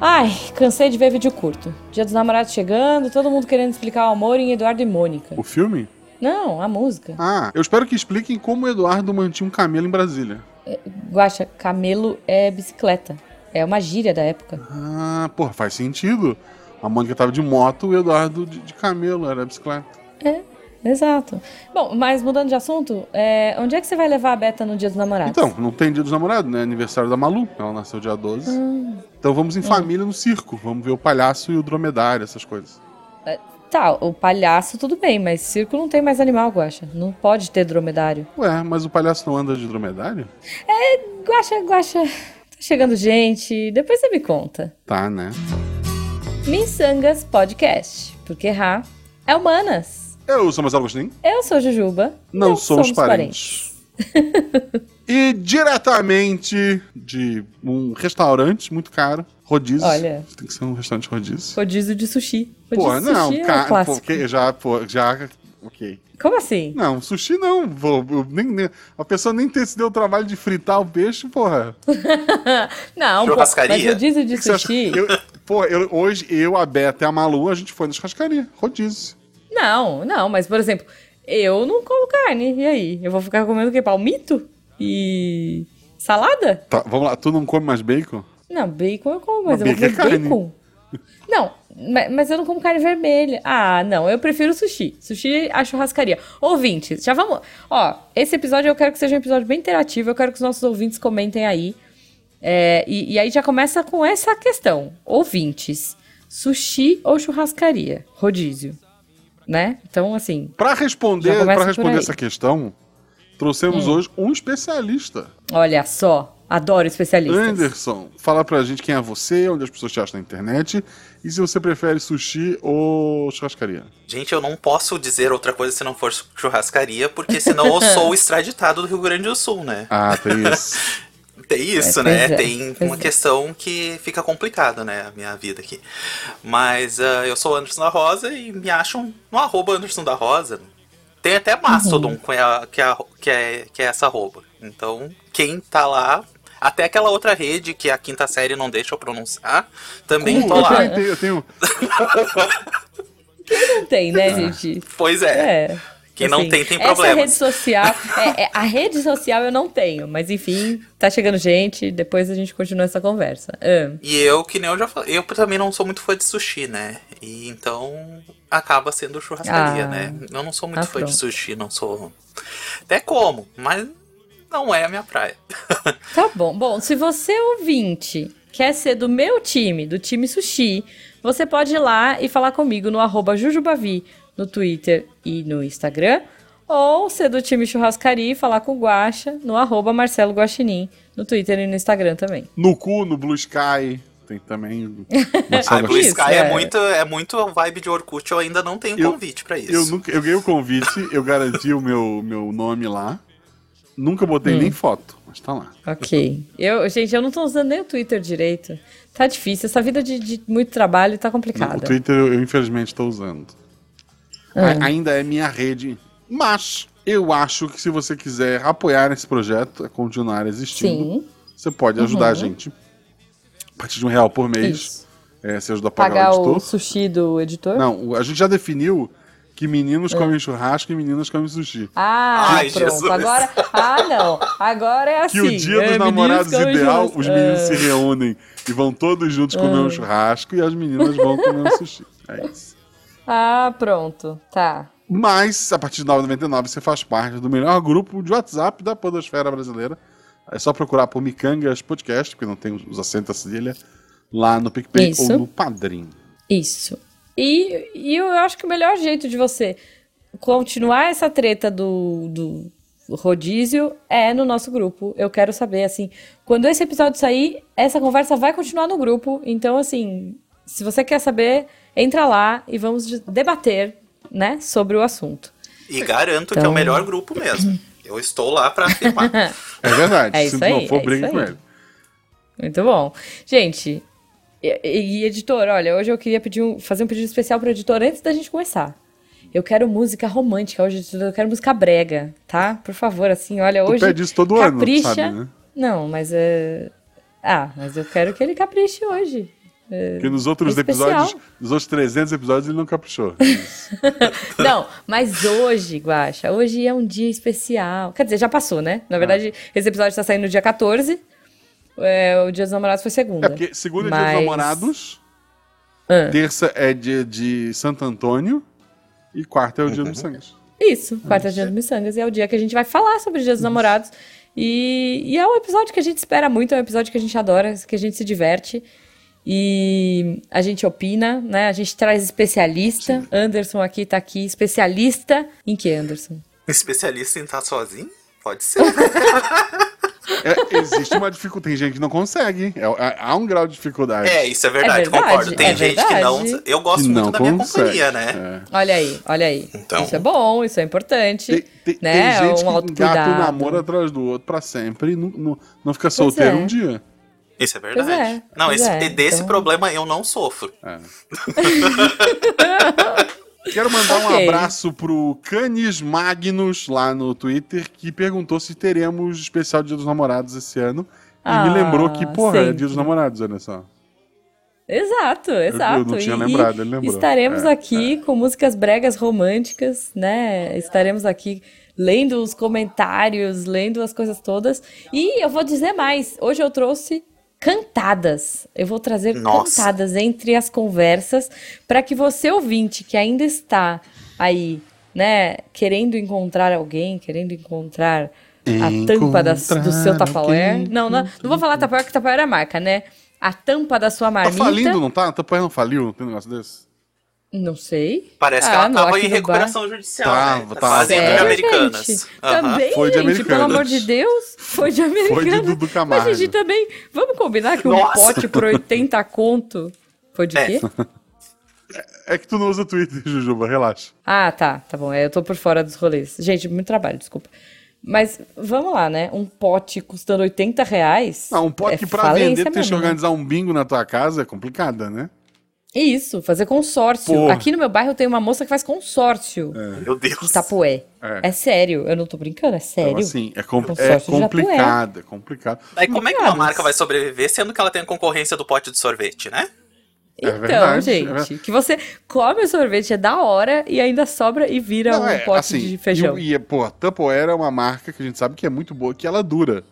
Ai, cansei de ver vídeo curto. Dia dos namorados chegando, todo mundo querendo explicar o amor em Eduardo e Mônica. O filme? Não, a música. Ah, eu espero que expliquem como o Eduardo mantinha um camelo em Brasília. Guaxa, camelo é bicicleta. É uma gíria da época. Ah, porra, faz sentido. A Mônica tava de moto, o Eduardo de, de camelo, era bicicleta. É, exato. Bom, mas mudando de assunto, é, onde é que você vai levar a Beta no dia dos namorados? Então, não tem dia dos namorados, né? Aniversário da Malu, ela nasceu dia 12. Então vamos em família no circo, vamos ver o palhaço e o dromedário, essas coisas. Tá, o palhaço tudo bem, mas circo não tem mais animal, Guaxa. Não pode ter dromedário. Ué, mas o palhaço não anda de dromedário? Guaxa, Guaxa, tá chegando gente, depois você me conta. Tá, né? Missangas Podcast, porque errar é humanas. Eu sou Marcelo Agostinho. Eu sou Jujuba. Não somos parentes. E diretamente de um restaurante muito caro, rodízio. Olha. Tem que ser um restaurante rodízio. Rodízio de sushi. Rodízio Pô, de não, sushi é cara, clássico. porque já, pô, já, ok. Como assim? Não, sushi não, pô, eu nem, nem- a pessoa nem ter se deu o trabalho de fritar o peixe, porra. Não, pô, Churrascaria? mas rodízio de O que sushi... Eu, pô, eu- hoje eu, a Beta e a Malu, a gente foi na churrascaria, rodízio. Não, não, mas por exemplo, eu não como carne. E aí? Eu vou ficar comendo o quê? Palmito? E. salada? Tá, vamos lá, tu não come mais bacon? Não, bacon eu como, mas Mas eu vou bacon comer é bacon. Não, ma- mas eu não como carne vermelha. Ah, não, eu prefiro sushi. Sushi a churrascaria. Ouvintes, já vamos. Ó, esse episódio eu quero que seja um episódio bem interativo. Eu quero que os nossos ouvintes comentem aí. É, e, e aí já começa com essa questão. Ouvintes, sushi ou churrascaria? Rodízio. Né? Então, assim, Pra responder, por responder. Hum. essa questão, trouxemos hoje um especialista. olha só. Adoro especialistas. Anderson, fala pra gente quem é você, onde as pessoas te acham na internet e se você prefere sushi ou churrascaria. Gente, eu não posso dizer outra coisa se não for churrascaria, porque senão eu sou extraditado do Rio Grande do Sul, né? Ah, tem isso. Tem isso, É, né? é, Tem uma é. questão que fica complicada, né? A minha vida aqui. Mas ah, eu sou Anderson da Rosa e me acham no arroba Anderson da Rosa. Tem até Mastodon, Uhum. que, é, a- que, é, a- que, é, que é essa arroba. Então, quem tá lá. Até aquela outra rede que a quinta série não deixa eu pronunciar, também tô eu, lá. também tenho, eu tenho. Não tem, né, gente? Pois é. É. Quem não Assim, tem, tem Essa problemas. rede social, é, é, a rede social eu não tenho, mas enfim, tá chegando gente, depois a gente continua essa conversa. Ah, E eu, que nem eu já falei, eu também não sou muito fã de sushi, né? E então acaba sendo churrascaria, Ah. né? Eu não sou muito Ah, fã de sushi, não sou. Até como, mas não é a minha praia. Tá bom. Bom, se você ouvinte quer ser do meu time, do time sushi, você pode ir lá e falar comigo no arroba Jujubavi, no Twitter e no Instagram. Ou ser do time churrascaria e falar com o Guaxa no arroba Marcelo Guaxinim, no Twitter e no Instagram também. No cu, no Blue Sky. Tem também. Ah, Blue Isso, Sky é. é. muito, é muito vibe de Orkut, eu ainda não tenho Eu- convite pra isso. Eu, nunca, eu ganhei o convite, eu garanti o meu, meu nome lá. Nunca botei Hum. nem foto, mas tá lá. Ok. Eu, gente, eu não tô usando nem o Twitter direito. Tá difícil. Essa vida de, de muito trabalho tá Não, o complicada. Twitter eu, eu, infelizmente estou usando. A- ainda é minha rede, mas eu acho que se você quiser apoiar esse projeto, a continuar existindo, Sim. você pode ajudar a gente. A partir de um real por mês, Isso. é, você ajuda a pagar Pagar o editor. o sushi do editor? Não, a gente já definiu que meninos comem churrasco e meninas comem sushi. Ah, Ai, pronto. Jesus. Agora. Ah, não. Agora é assim. Que o dia é, dos meninos namorados ideal, churrasco. os meninos É. se reúnem e vão todos juntos comer um churrasco e as meninas vão comer um sushi. É isso. Ah, pronto. Tá. Mas, a partir de 9,99 você faz parte do melhor grupo de WhatsApp da podosfera brasileira. É só procurar por Micangas Podcast, porque não tem os os acentos a cedilha, lá no PicPay Isso. ou no Padrim. Isso. E, e eu acho que o melhor jeito de você continuar essa treta do, do rodízio é no nosso grupo. Eu quero saber, assim, quando esse episódio sair, essa conversa vai continuar no grupo. Então, assim, se você quer saber, entra lá e vamos de- debater, né, sobre o assunto. E garanto que é Então- o melhor grupo mesmo. Eu estou lá pra afirmar. É verdade. É Se isso não aí, for, é briga com ele. Muito bom. Gente, e, e- editor, olha, hoje eu queria pedir um- fazer um pedido especial pro editor antes da gente começar. Eu quero música romântica hoje, eu quero música brega, tá? Por favor, assim, olha, Tu hoje. pede isso todo ano, capricha. sabe, né? Não, mas é. Ah, mas eu quero que ele capriche hoje. É... Porque nos outros é episódios, nos outros 300 episódios, ele não caprichou. Não, mas hoje, Guaxa, hoje é um dia especial. Quer dizer, já passou, né? Na verdade, esse episódio tá saindo no dia 14. É, o Dia dos Namorados foi segunda. É porque segunda é dia Mas- dos namorados, Ah, terça é dia de Santo Antônio e quarta é o dia dos sangues. Isso, quarta dia dos miçangas. E é o dia que a gente vai falar sobre o Dia dos Namorados. E, e é um episódio que a gente espera muito, é um episódio que a gente adora, que a gente se diverte. E a gente opina, né? A gente traz especialista. Anderson aqui tá aqui, especialista em que, Anderson? Especialista em estar sozinho? Pode ser. É, existe uma dificuldade, tem gente que não consegue. É, é- há um grau de dificuldade. É, isso é verdade, É verdade, concordo. Tem é gente que não. verdade. Eu gosto que muito da minha consegue. companhia, né? É. Olha aí, olha aí. Então- Isso é bom, isso é importante. Tem, tem- né? tem gente um que engata o autocuidado. namoro atrás do outro pra sempre e não, não, não fica solteiro é. um dia. Isso é verdade. Pois é, não, esse, é, desse então- problema eu não sofro. É. Quero mandar um Ok. abraço pro Canis Magnus lá no Twitter, que perguntou se teremos especial Dia dos Namorados esse ano. E me Ah, lembrou que, porra, é sempre. Dia dos Namorados, olha só. Exato, exato. eu não tinha E- lembrado, ele lembrou. Estaremos É, aqui com músicas bregas românticas, né? Estaremos aqui lendo os comentários, lendo as coisas todas. E eu vou dizer mais. Hoje eu trouxe cantadas. Eu vou trazer Nossa. cantadas entre as conversas para que você ouvinte que ainda está aí, né, querendo encontrar alguém, querendo encontrar a tampa das- do seu alguém. Não, não, não vou falar Tupperware, porque Tupperware é marca, né? A tampa da sua Tá marmita. falindo, não tá? A Tapoé não faliu? Não tem um negócio desse? Não sei. Parece que Ah, ela não, tava em recuperação judicial. Tava, né? Tá tava. fazendo de Sério, americanas. gente? Aham. Também, Foi de gente, Americanas. pelo amor de Deus, foi de americana. Dudu Camargo. Mas, gente, também, vamos combinar que um Nossa. pote por 80 conto foi de É. quê? É que tu não usa Twitter, Jujuba, relaxa. Ah, tá, tá bom, é, eu tô por fora dos rolês. Gente, muito trabalho, desculpa. Mas, vamos lá, né? Um pote custando 80 reais. Não, um pote é que pra vender, tu tem que organizar um bingo na tua casa é complicada, né? Isso, fazer consórcio. Porra. Aqui no meu bairro tem uma moça que faz consórcio Meu Deus. de tapué. É. É. sério, eu não tô brincando, é sério. Então, assim, é, com- é complicado, é complicado. Aí como é que uma marca vai sobreviver sendo que ela tem a concorrência do pote de sorvete, né? É Então, verdade, é gente, verdade. que você come o sorvete é da hora e ainda sobra e vira Não, um é, pote assim, de feijão. E, e pô, a Tupperware é uma marca que a gente sabe que é muito boa, que ela dura.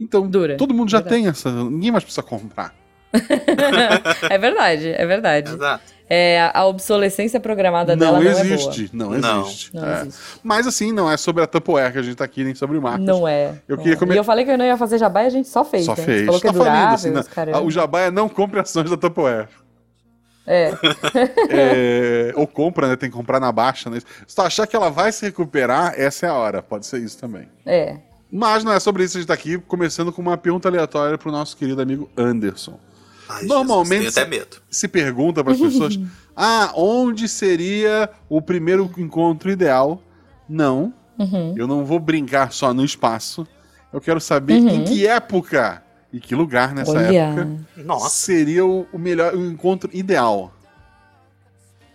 Então, Dura, todo mundo já verdade. tem essa. Ninguém mais precisa comprar. é verdade, é verdade. Exato. É, a- obsolescência programada dela Não não existe, não Não. existe. Não É. existe. Mas assim, não é sobre a Tupperware que a gente tá aqui, nem sobre é boa. marcas. Não é. Eu não queria é. comer- E eu falei que eu não ia fazer jabá e a gente só fez. Só né? Fez. falou que é tá falindo, durável, assim, né? caramba. O jabá é não compre ações da Tupperware. É. É, ou compra, né? Tem que comprar na baixa. Né? Se tu achar que ela vai se recuperar, essa é a hora. Pode ser isso também. É. Mas não é sobre isso que a gente tá aqui, começando com uma pergunta aleatória pro nosso querido amigo Anderson. Ai, Normalmente- Jesus, até medo. Se pergunta para as pessoas: ah, onde seria o primeiro encontro ideal? Não, Uhum. eu não vou brincar só no espaço. Eu quero saber Uhum. em que época e que lugar nessa Olha. época Nossa, seria o, o melhor o encontro ideal.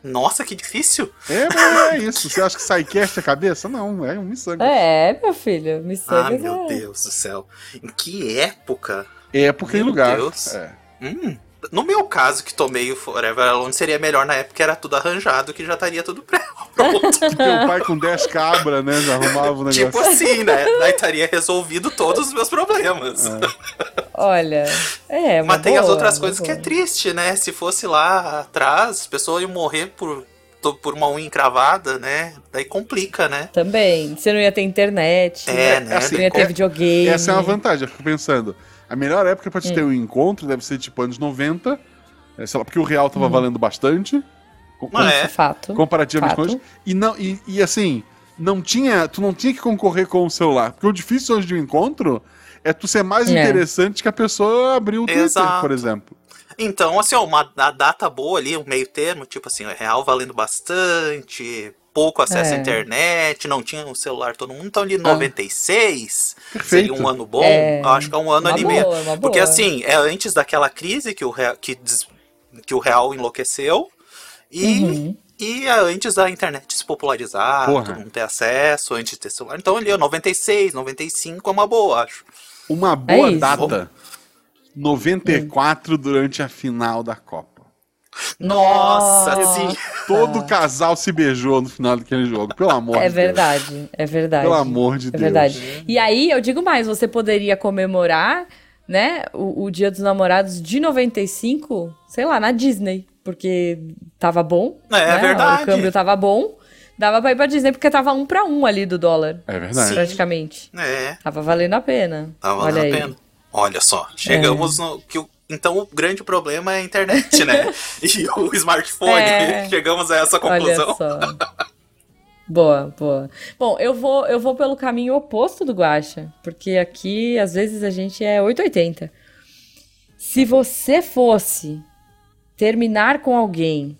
nossa, que difícil. É, mas é isso. Você acha que SciCast é cabeça? Não, é um miçanga. É, meu filho. Ah, Missangas meu é... Ah, Deus do céu. Em que época? Época e Meu lugar. Deus. É. Hum, no meu caso, que tomei o Forever Alone, seria melhor na época que era tudo arranjado, que já estaria tudo pronto. Teu pai com 10 cabras, né? Já arrumava o negócio. tipo assim, né? Daí estaria resolvido todos os meus problemas. Olha, é Mas tem as boa, outras uma coisas que é boa. triste, né? Se fosse lá atrás, as pessoas iam morrer por, por uma unha encravada, né? Daí complica, né? Também. Você não ia ter internet. É, né? assim, Não ia ter é- videogame. Essa é uma vantagem, eu fico pensando. A melhor época pra te ter um encontro deve ser tipo anos 90, é, sei lá, porque o real tava valendo bastante. com- Ah, é? Isso, fato. comparativamente com hoje. E, não, e, e assim, não tinha. Tu não tinha que concorrer com o celular. Porque o difícil hoje de um encontro é tu ser mais É. interessante que a pessoa abrir o Twitter, Exato. por exemplo. Então, assim, ó, uma a data boa ali, um meio termo, tipo assim, o real valendo bastante, pouco acesso É. à internet, não tinha um celular todo mundo, então ali 96 Perfeito. seria um ano bom. É, Eu acho que é um ano uma ali boa, meio. uma Porque assim, é antes daquela crise que o real, que, des- que o real enlouqueceu e, Uhum. e é antes da internet se popularizar, Porra. todo mundo ter acesso, antes de ter celular. Então ali, ó, 96, 95 é uma boa, acho. Uma boa É data. 94 durante a final da Copa. Nossa, Nossa. sim. Todo casal se beijou no final daquele jogo, pelo amor É de verdade, é verdade. Deus. Pelo amor de É Deus. verdade. E aí, eu digo mais, você poderia comemorar, né, o, o Dia dos Namorados de 95, sei lá, na Disney, porque tava bom. É, é né, verdade. O câmbio tava bom. Dava pra ir pra Disney, porque tava um pra um ali do dólar, É verdade. Sim. praticamente. É, Tava valendo a pena. Olha valendo a pena. Olha só, chegamos no. Que o, então o grande problema é a internet, né? e o smartphone. É. Chegamos a essa Olha conclusão. só. Boa, boa. Bom, eu vou, eu vou pelo caminho oposto do Guaxa, porque aqui às vezes a gente é 880. Se você fosse terminar com alguém,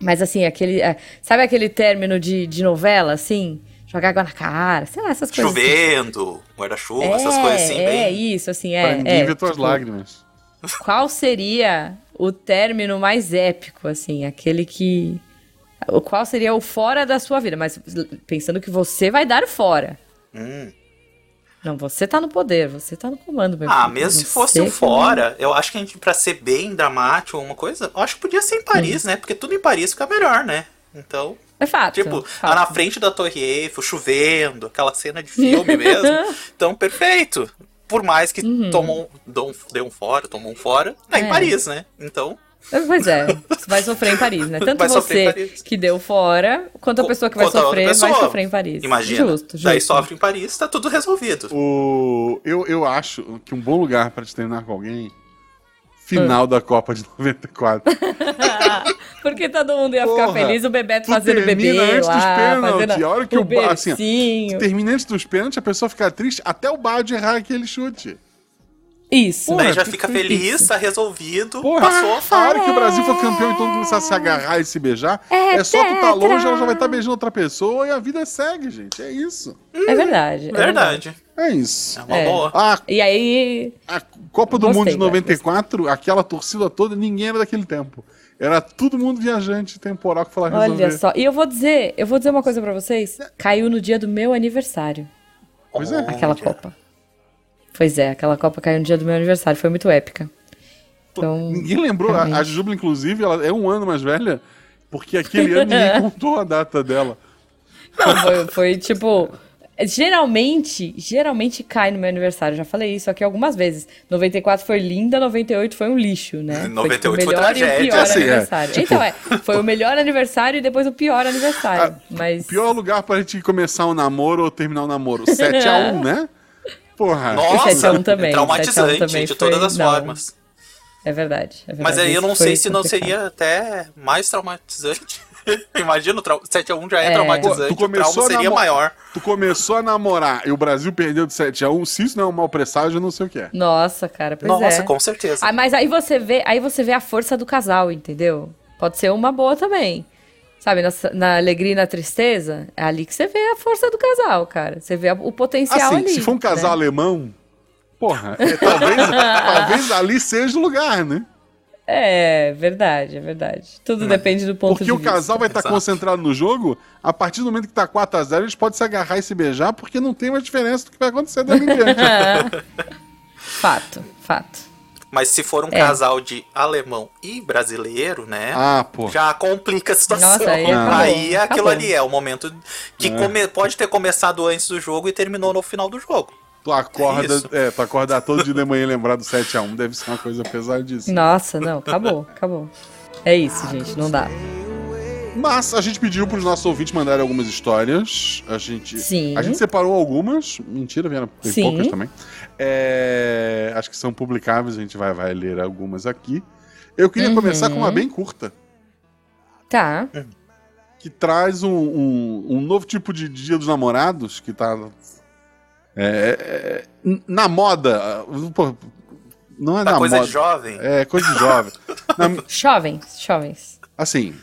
mas assim, aquele. é, sabe aquele término de, de novela, assim? Jogar água na cara, sei lá, essas coisas. assim. Chovendo, guarda-chuva, essas É, coisas assim, é bem. isso, assim, Pra é. ninguém é, ver tuas tipo, lágrimas. Qual seria o término mais épico, assim, aquele que. Qual seria o fora da sua vida? Mas pensando que você vai dar fora. Hum. Não, você tá no poder, você tá no comando, meu Ah, filho. mesmo se fosse o fora, eu acho que a gente, pra ser bem dramático ou uma coisa, eu acho que podia ser em Paris, né? Porque tudo em Paris fica melhor, né? Então, É fato. tipo, fato. lá na frente da Torre Eiffel, chovendo, aquela cena de filme mesmo. Então, perfeito. Por mais que tomou, deu um, deu um fora, tomou um fora, é em Uhum. É. Paris, né? Então, Pois é, você vai sofrer em Paris, né? Tanto Vai em você que deu fora, quanto a pessoa que vai sofrer vai pessoa. sofrer em Paris. imagina. Justo, justo. Daí sofre em Paris, tá tudo resolvido. O... Eu, eu acho que um bom lugar pra te terminar com alguém. Final da Copa de 94. Porque todo mundo ia ficar Porra, feliz, o Bebeto fazendo bebê termina antes lá, dos pênaltis, a hora que o o ba- assim. Termina antes dos pênaltis, a pessoa fica triste até o Bard errar aquele chute. Isso. Porra, Daí já fica feliz, tá resolvido, Porra, passou. a hora que o Brasil for campeão e todo mundo começar a se agarrar e se beijar, é, só tu tá longe, ela já vai estar beijando outra pessoa e a vida segue, gente. É isso. É verdade. é Verdade. É isso. É uma É. boa. A, E aí, a Copa do Gostei, Mundo de vai, 94, aquela torcida toda, ninguém era daquele tempo. Era todo mundo viajante temporal que falava resolver. olha só. E eu vou dizer, eu vou dizer uma coisa pra vocês. Caiu no dia do meu aniversário, Pois é. aquela Copa. Pois é, aquela Copa caiu no dia do meu aniversário, foi muito épica. Então, Ninguém lembrou. A, Realmente. a Jujuba, inclusive, ela é um ano mais velha, porque aquele ano ninguém contou a data dela. não, foi, foi tipo. Geralmente, geralmente cai no meu aniversário. Já falei isso aqui algumas vezes. 94 foi linda, 98 foi um lixo, né? 98 foi, tipo, foi o melhor e o tragédia. pior Assim, é, aniversário. tipo- Então, é, foi o melhor aniversário e depois o pior aniversário. Mas. Ah, Pior lugar pra gente começar um namoro ou terminar um namoro. 7x1, né? Porra. Nossa, 7 a 1 também, traumatizante 7 a 1 também de todas foi- as não. É verdade. é verdade. Mas aí eu não sei se não seria até mais traumatizante. Imagina, o trau- 7x1 já é, É. traumatizante, tu o começou trauma a seria maior. Tu começou a namorar e o Brasil perdeu de 7x1. Se isso não é um mau presságio, eu não sei o que é. Nossa, cara, pois Nossa, é. com certeza. Ah, mas aí você vê, aí você vê a força do casal, entendeu? Pode ser uma boa também. Sabe, na, na alegria e na tristeza, é ali que você vê a força do casal, cara. Você vê a- o potencial Assim, ali. se for um casal né? alemão, porra, é, talvez, talvez ali seja o lugar, né? É, verdade, é verdade. Tudo depende do ponto Porque de o vista. casal vai estar Exato. concentrado no jogo, a partir do momento que tá 4x0, eles podem se agarrar e se beijar, porque não tem mais diferença do que vai acontecer dali em diante. Fato, fato. Mas se for um É. casal de alemão e brasileiro, né? Ah, pô. Já complica a situação. Nossa, aí acabou, Aí é aquilo acabou. ali, é o momento que É. come- pode ter começado antes do jogo e terminou no final do jogo. Tu acorda, isso. é, tu acordar todo dia de manhã e lembrar do 7x1 deve ser uma coisa pesadíssima. Nossa, não, acabou, acabou. É isso, gente, não dá. Mas a gente pediu pros nossos ouvintes mandarem algumas histórias. A gente, Sim. a gente separou algumas. Mentira, vieram tem Sim. poucas também. É, acho que são publicáveis, a gente vai, vai ler algumas aqui. Eu queria Uhum. começar com uma bem curta, Tá. que traz um, um, um novo tipo de Dia dos Namorados, que tá. É, é, na moda. Pô, não é Da na coisa moda. de jovem. É coisa de jovem. Na- Jovens, jovens. Assim,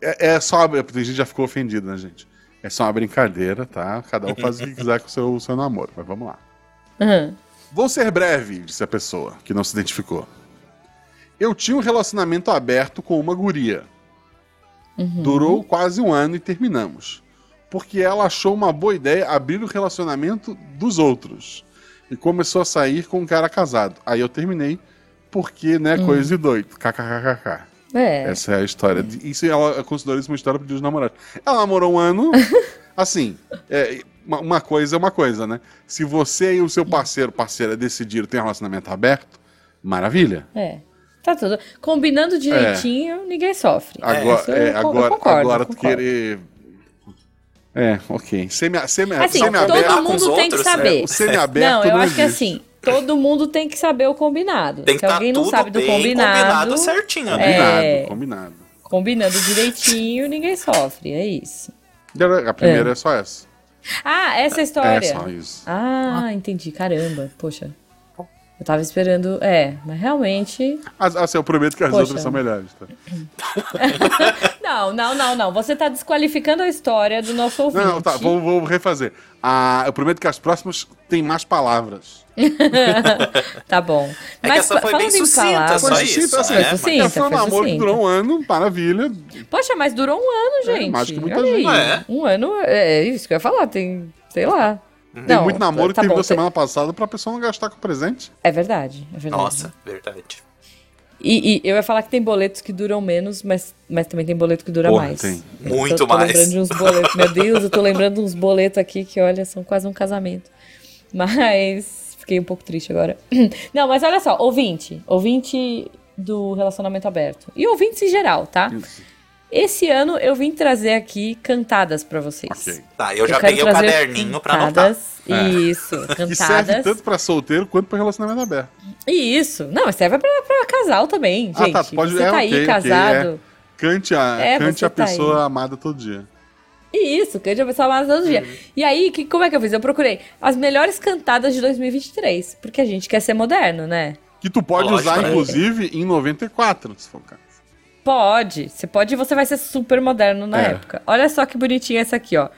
é, é só. Tem gente que já ficou ofendido, né, gente? É só uma brincadeira, tá? Cada um faz o que quiser com o seu, seu namoro, mas vamos lá. Uhum. Vou ser breve, disse a pessoa, que não se identificou. Eu tinha um relacionamento aberto com uma guria. Durou quase um ano e terminamos. Porque ela achou uma boa ideia abrir o relacionamento dos outros. e começou a sair com um cara casado. Aí eu terminei porque, né, coisa de doido. KKKKK. É. Essa é a história. de- Isso ela considera isso uma história de namorados. Ela namorou um ano. assim, é, uma, coisa é uma coisa, né? Se você e o seu parceiro, parceira, decidiram ter um relacionamento aberto, maravilha. É. Tá tudo. Combinando direitinho, ninguém sofre. Agora, eu é, eu agora, concordo, agora eu tu querer. É, ok. Semi, semi, Assim, semi-aberto. todo mundo tem que outros, saber. O semi-aberto Não, eu acho que existe. assim, todo mundo tem que saber o combinado. Tem que Se estar alguém não tudo sabe do bem combinado, certinho, né? Combinado, É. combinado. combinando direitinho, ninguém sofre. É isso. A primeira é, só essa. Ah, essa é a história. É só isso. Ah, entendi. Caramba. Poxa. Eu tava esperando. É, mas realmente. As- Assim, eu prometo que as Poxa. outras são melhores. Tá? Não, não, não, não. Você tá desqualificando a história do nosso ouvinte. Não, não, tá, vou, vou refazer. Ah, eu prometo que as próximas têm mais palavras. Tá bom. É que essa foi bem falando em sucinta, palavras- só isso. sucinta, assim, né? foi Mas- sucinta. É, foi um namoro que durou um ano, maravilha. Poxa, mas durou um ano, É, gente. mais que muita Olha aí. gente. É. Um ano, é isso que eu ia falar, tem, sei lá. Tem Não, muito namoro que tá da cê- semana passada pra pessoa não gastar com presente. É verdade, é verdade. Nossa, verdade. E, e eu ia falar que tem boletos que duram menos, mas, mas também tem boleto que dura Porra, mais. tem. Eu Muito tô, tô mais. lembrando de uns boletos. Meu Deus, eu tô lembrando de uns boletos aqui que, olha, são quase um casamento. Mas fiquei um pouco triste agora. Não, mas olha só, ouvinte. Ouvinte do relacionamento aberto. E ouvintes em geral, tá? Isso. Esse ano eu vim trazer aqui cantadas pra vocês. Ok. Tá, eu já quero peguei o caderninho pra anotar. cantadas. É. Isso, Que serve cantadas. tanto pra solteiro quanto pra relacionamento aberto. Isso. Não, mas serve pra, pra casal também, Ah, gente. tá, pode- Você é, tá ok, aí casado. Cante a, É, cante a tá pessoa aí. amada todo dia. Isso, eu já pessoal mais todo dia. E aí, que, como é que eu fiz? Eu procurei as melhores cantadas de 2023. Porque a gente quer ser moderno, né? Que tu pode Lógico, usar, né? inclusive, em 94, se for o caso. Pode. Você pode e você vai ser super moderno na É. época. Olha só que bonitinha essa aqui, ó.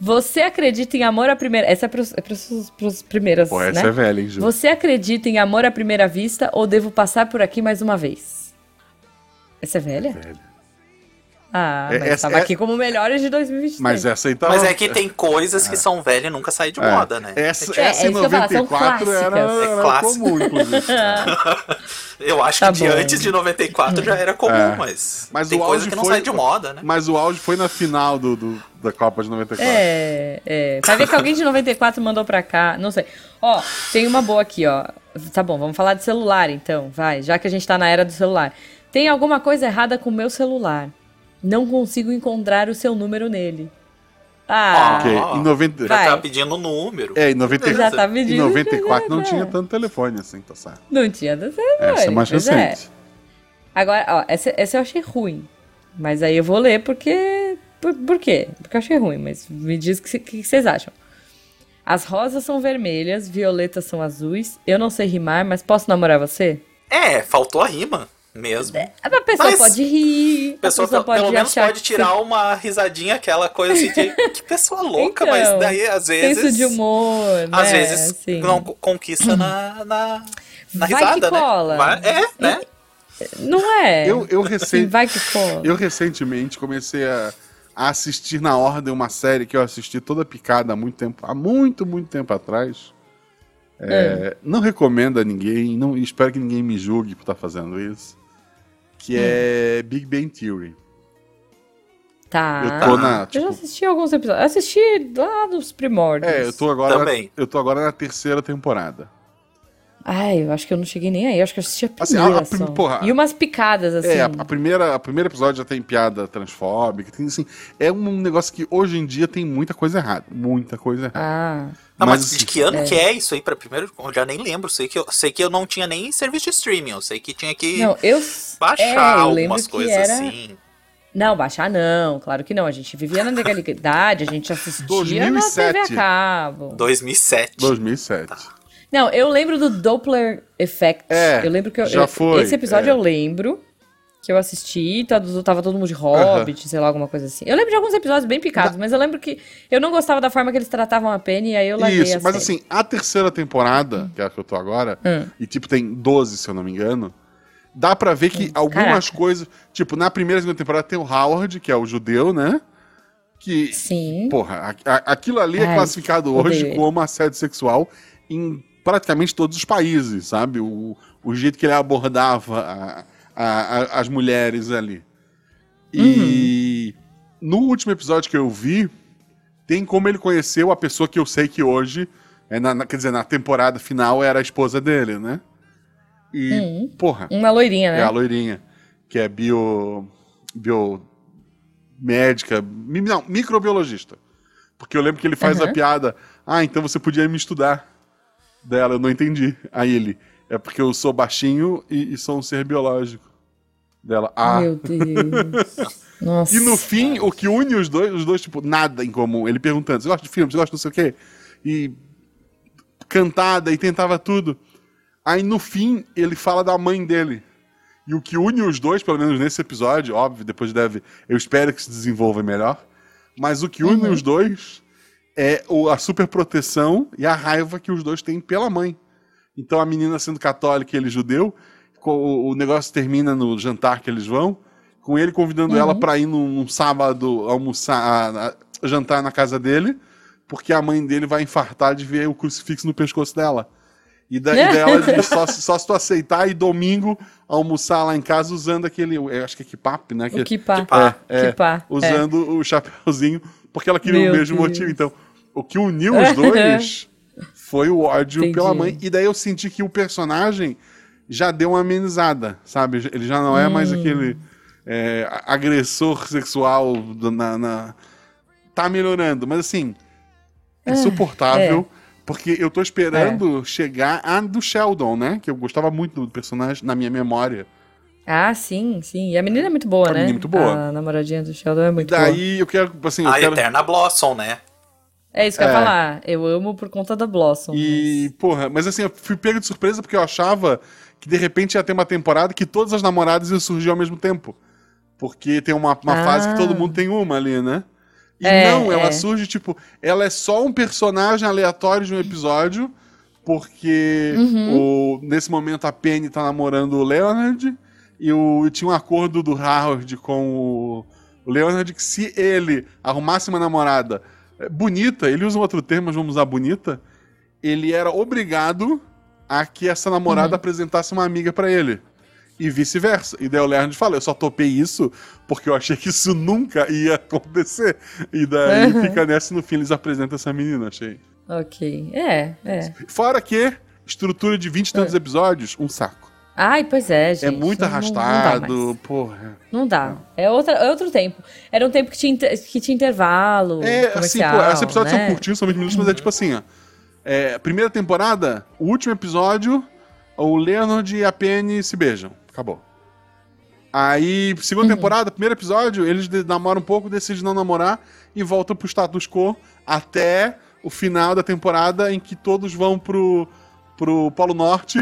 Você acredita em amor à primeira... Essa é pros, é pros, pros primeiras, Pô, essa né? é velha, hein, Ju? Você acredita em amor à primeira vista ou devo passar por aqui mais uma vez? Essa é velha? Velha. Ah, É, mas essa tava é- aqui como melhores de 2023. Mas essa aí tá. Mas é que tem coisas que são velhas e nunca saem de é. moda, né? Essa, É, essa é em falar, são 94 era, clássicas. É era clássico. comum, inclusive. Eu acho Tá que de bom. antes de 94 já era comum, É. mas, Mas tem o coisa auge que não foi- sai de moda, né? Mas o auge foi na final do, do- da Copa de 94. É, é. Vai ver que alguém de 94 mandou pra cá. Não sei. Ó, tem uma boa aqui, ó. Tá bom, vamos falar de celular então. Vai, já que a gente tá na era do celular. Tem alguma coisa errada com o meu celular. Não consigo encontrar o seu número nele. Ah, Ok, Ó, em 90... Vai. Já tá pedindo número. É, em, 90... já tá em pedindo. 94 não É. tinha tanto telefone assim, tá certo. Não tinha do celular. Essa é mais recente. Agora, ó, essa, essa eu achei ruim. Mas aí eu vou ler porque. Por, por quê? Porque eu achei ruim, mas me diz o que, que vocês acham. As rosas são vermelhas, violetas são azuis. Eu não sei rimar, mas posso namorar você? É, faltou a rima mesmo. A pessoa Mas pode rir, A pessoa, a pessoa pode pelo menos pode que tirar uma risadinha, aquela coisa assim de que pessoa louca, Então, mas daí às vezes. senso de humor, Às né? vezes assim. não co- conquista na, na, na Vai risada, que né? cola. Vai- é, né? Não é? Eu, eu, Assim, vai que cola. eu recentemente comecei a, a assistir na ordem uma série que eu assisti toda picada há muito tempo, há muito, muito tempo atrás. É, Não recomendo a ninguém, não, espero que ninguém me julgue por estar fazendo isso. Que é Big Bang Theory. Tá. Eu tô na, Eu tipo, já assisti alguns episódios. Eu assisti lá nos primórdios. É, eu tô agora, Também. eu tô agora na terceira temporada. Ai, eu acho que eu não cheguei nem aí. Eu acho que eu assisti a Assim, primeira a- a prim- porra, E umas picadas, assim. É, a, a primeira, a primeiro episódio já tem piada transfóbica, tem assim, é um negócio que hoje em dia tem muita coisa errada, muita coisa errada. Ah, Ah, mas, assim, de que ano que é isso aí para primeiro? Eu já nem lembro. Sei que eu, sei que eu não tinha nem serviço de streaming. Eu sei que tinha que não, eu... baixar é, eu algumas coisas era... assim. Não, baixar não, claro que não. A gente vivia na legalidade, a gente assistia 2007. na TV a cabo. 2007. 2007. Não, eu lembro do Doppler Effect. É, eu lembro que eu, já eu- foi, esse episódio é. eu lembro que eu assisti, tava, tava todo mundo de Hobbit, sei lá, alguma coisa assim. Eu lembro de alguns episódios bem picados, mas eu lembro que eu não gostava da forma que eles tratavam a Penny e aí eu larguei Isso, mas série. assim, a terceira temporada, que é a que eu tô agora, Hum. e tipo tem 12, se eu não me engano, dá pra ver que algumas caraca. coisas, tipo, na primeira e segunda temporada tem o Howard, que é o judeu, né? Que, Sim. porra, a- a- aquilo ali é classificado hoje como assédio sexual em praticamente todos os países, sabe? O, o jeito que ele abordava a, a, a, as mulheres ali. E uhum. no último episódio que eu vi, tem como ele conheceu a pessoa que eu sei que hoje, é na, na, quer dizer, na temporada final era a esposa dele, né? E, uhum. porra. Uma loirinha, né? É a loirinha, que é bio. bio médica, não, microbiologista. Porque eu lembro que ele faz uhum. a piada, ah, então você podia me estudar. Dela, eu não entendi. Aí ele, é porque eu sou baixinho e, e sou um ser biológico. Dela, ah. Meu Deus. Nossa. E no fim, o que une os dois, os dois, tipo, nada em comum. Ele perguntando, você gosta de filme, você gosta de não sei o quê? E cantada e tentava tudo. Aí no fim, ele fala da mãe dele. E o que une os dois, pelo menos nesse episódio, óbvio, depois deve. Eu espero que se desenvolva melhor. Mas o que une uhum. os dois é a super proteção e a raiva que os dois têm pela mãe. Então a menina sendo católica e ele judeu, o negócio termina no jantar que eles vão, com ele convidando uhum. ela para ir num, num, sábado almoçar, a, a, jantar na casa dele, porque a mãe dele vai infartar de ver o crucifixo no pescoço dela. E daí ela diz, só, só se tu aceitar e domingo almoçar lá em casa usando aquele, acho que é kipap, né? Que, o kipá. É, é, kipá, usando é. o chapéuzinho, porque ela queria Meu o mesmo Deus. motivo. Então, o que uniu os dois foi o ódio Entendi. pela mãe. E daí eu senti que o personagem já deu uma amenizada, sabe? Ele já não é hum. mais aquele é, agressor sexual na, na, Tá melhorando, mas assim, é insuportável. É. Porque eu tô esperando é. chegar a do Sheldon, né? Que eu gostava muito do personagem na minha memória. Ah, sim, sim. E a menina é muito boa, a né? A menina é muito boa. A namoradinha do Sheldon é muito Daí, boa. Daí eu quero, assim... Eu a quero... Eterna Blossom, né? É isso que é. eu ia é. falar. Eu amo por conta da Blossom. E, mas... porra, mas assim, eu fui pego de surpresa porque eu achava que de repente ia ter uma temporada que todas as namoradas iam surgir ao mesmo tempo. Porque tem uma, uma ah. fase que todo mundo tem uma ali, né? E é, não, ela é. surge, tipo, ela é só um personagem aleatório de um episódio, porque uhum. o, nesse momento a Penny tá namorando o Leonard, e, o, e tinha um acordo do Howard com o, Leonard que se ele arrumasse uma namorada é, bonita, ele usa um outro termo, mas vamos usar bonita, ele era obrigado a que essa namorada uhum. apresentasse uma amiga para ele e vice-versa. E daí o Leonard fala, eu só topei isso porque eu achei que isso nunca ia acontecer. E daí uhum. fica nessa no fim eles apresentam essa menina, achei. Ok, é, é. Fora que, estrutura de 20 e tantos é. episódios, um saco. Ai, pois é, gente. É muito arrastado, não, não porra. Não dá. É, outra, é outro tempo. Era um tempo que tinha, que tinha intervalo. É, assim, pô, esses episódios né? são curtinhos, são 20 minutos, mas é tipo assim, ó. É, primeira temporada, o último episódio, o Leonard e a Penny se beijam. Acabou. Aí, segunda uhum. temporada, primeiro episódio, eles namoram um pouco, decidem não namorar e voltam pro status quo até o final da temporada em que todos vão pro, pro Polo Norte.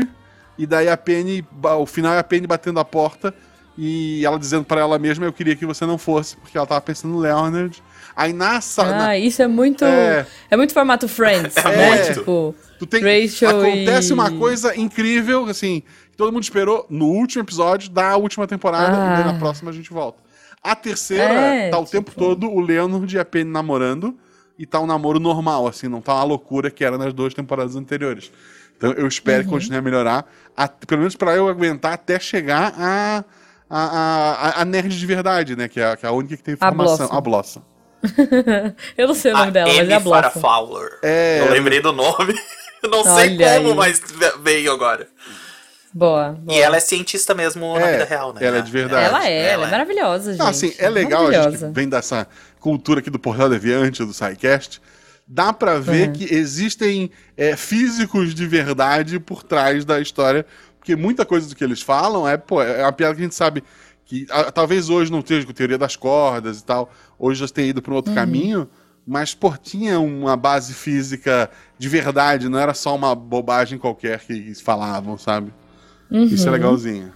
E daí a Penny, o final é a Penny batendo a porta e ela dizendo para ela mesma: Eu queria que você não fosse, porque ela tava pensando no Leonard. Aí na Ah, na... isso é muito. É... é muito formato Friends, é, né? É. Tipo. Tu tem, Rachel acontece e... uma coisa incrível, assim, todo mundo esperou no último episódio da última temporada ah. e na próxima a gente volta. A terceira é, tá o tipo... tempo todo o Leonard e a Penny namorando e tá um namoro normal, assim, não tá uma loucura que era nas duas temporadas anteriores. Então eu espero uhum. que continue a melhorar, a, pelo menos para eu aguentar até chegar a, a, a, a, nerd de verdade, né? Que é, que é a única que tem informação. A Blossom. eu não sei o nome a dela, Amy mas é a Blossom. Fowler. É... Eu lembrei do nome. não Olha sei como, aí. mas veio agora. Boa, boa, E ela é cientista mesmo é, na vida real, né? Ela é de verdade. Ela é, ela, ela é, é maravilhosa, gente. Não, assim, é legal a gente que vem dessa cultura aqui do Portal Deviante, do SciCast. Dá para ver uhum. que existem é, físicos de verdade por trás da história. Porque muita coisa do que eles falam é, pô, é uma piada que a gente sabe que a, talvez hoje não esteja com teoria das cordas e tal. Hoje já tenha ido para um outro uhum. caminho mas pô, tinha uma base física de verdade, não era só uma bobagem qualquer que falavam, sabe? Uhum. Isso é legalzinho.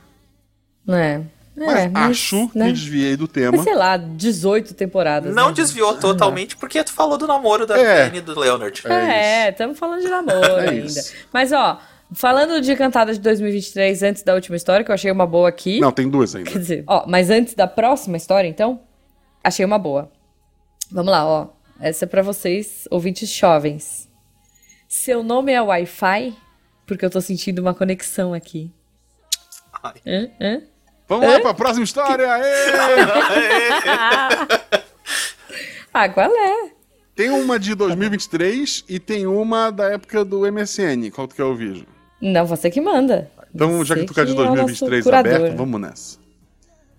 É. Mas, é, mas acho né? que desviei do tema. Mas, sei lá, 18 temporadas. Não né? desviou totalmente, porque tu falou do namoro da é. Penny e do Leonard. É, estamos é, falando de namoro é ainda. Isso. Mas, ó, falando de cantada de 2023, antes da última história, que eu achei uma boa aqui. Não, tem duas ainda. Quer dizer, ó, mas antes da próxima história, então, achei uma boa. Vamos lá, ó. Essa é para vocês, ouvintes jovens. Seu nome é Wi-Fi? Porque eu tô sentindo uma conexão aqui. Ai. Hã? Hã? Vamos lá pra próxima história! Aê! Ah, qual é? Tem uma de 2023 e tem uma da época do MSN. Qual tu quer ouvir? Ju? Não, você que manda. Então, já que Você tu quer de é o nosso 2023 curador. aberto, vamos nessa.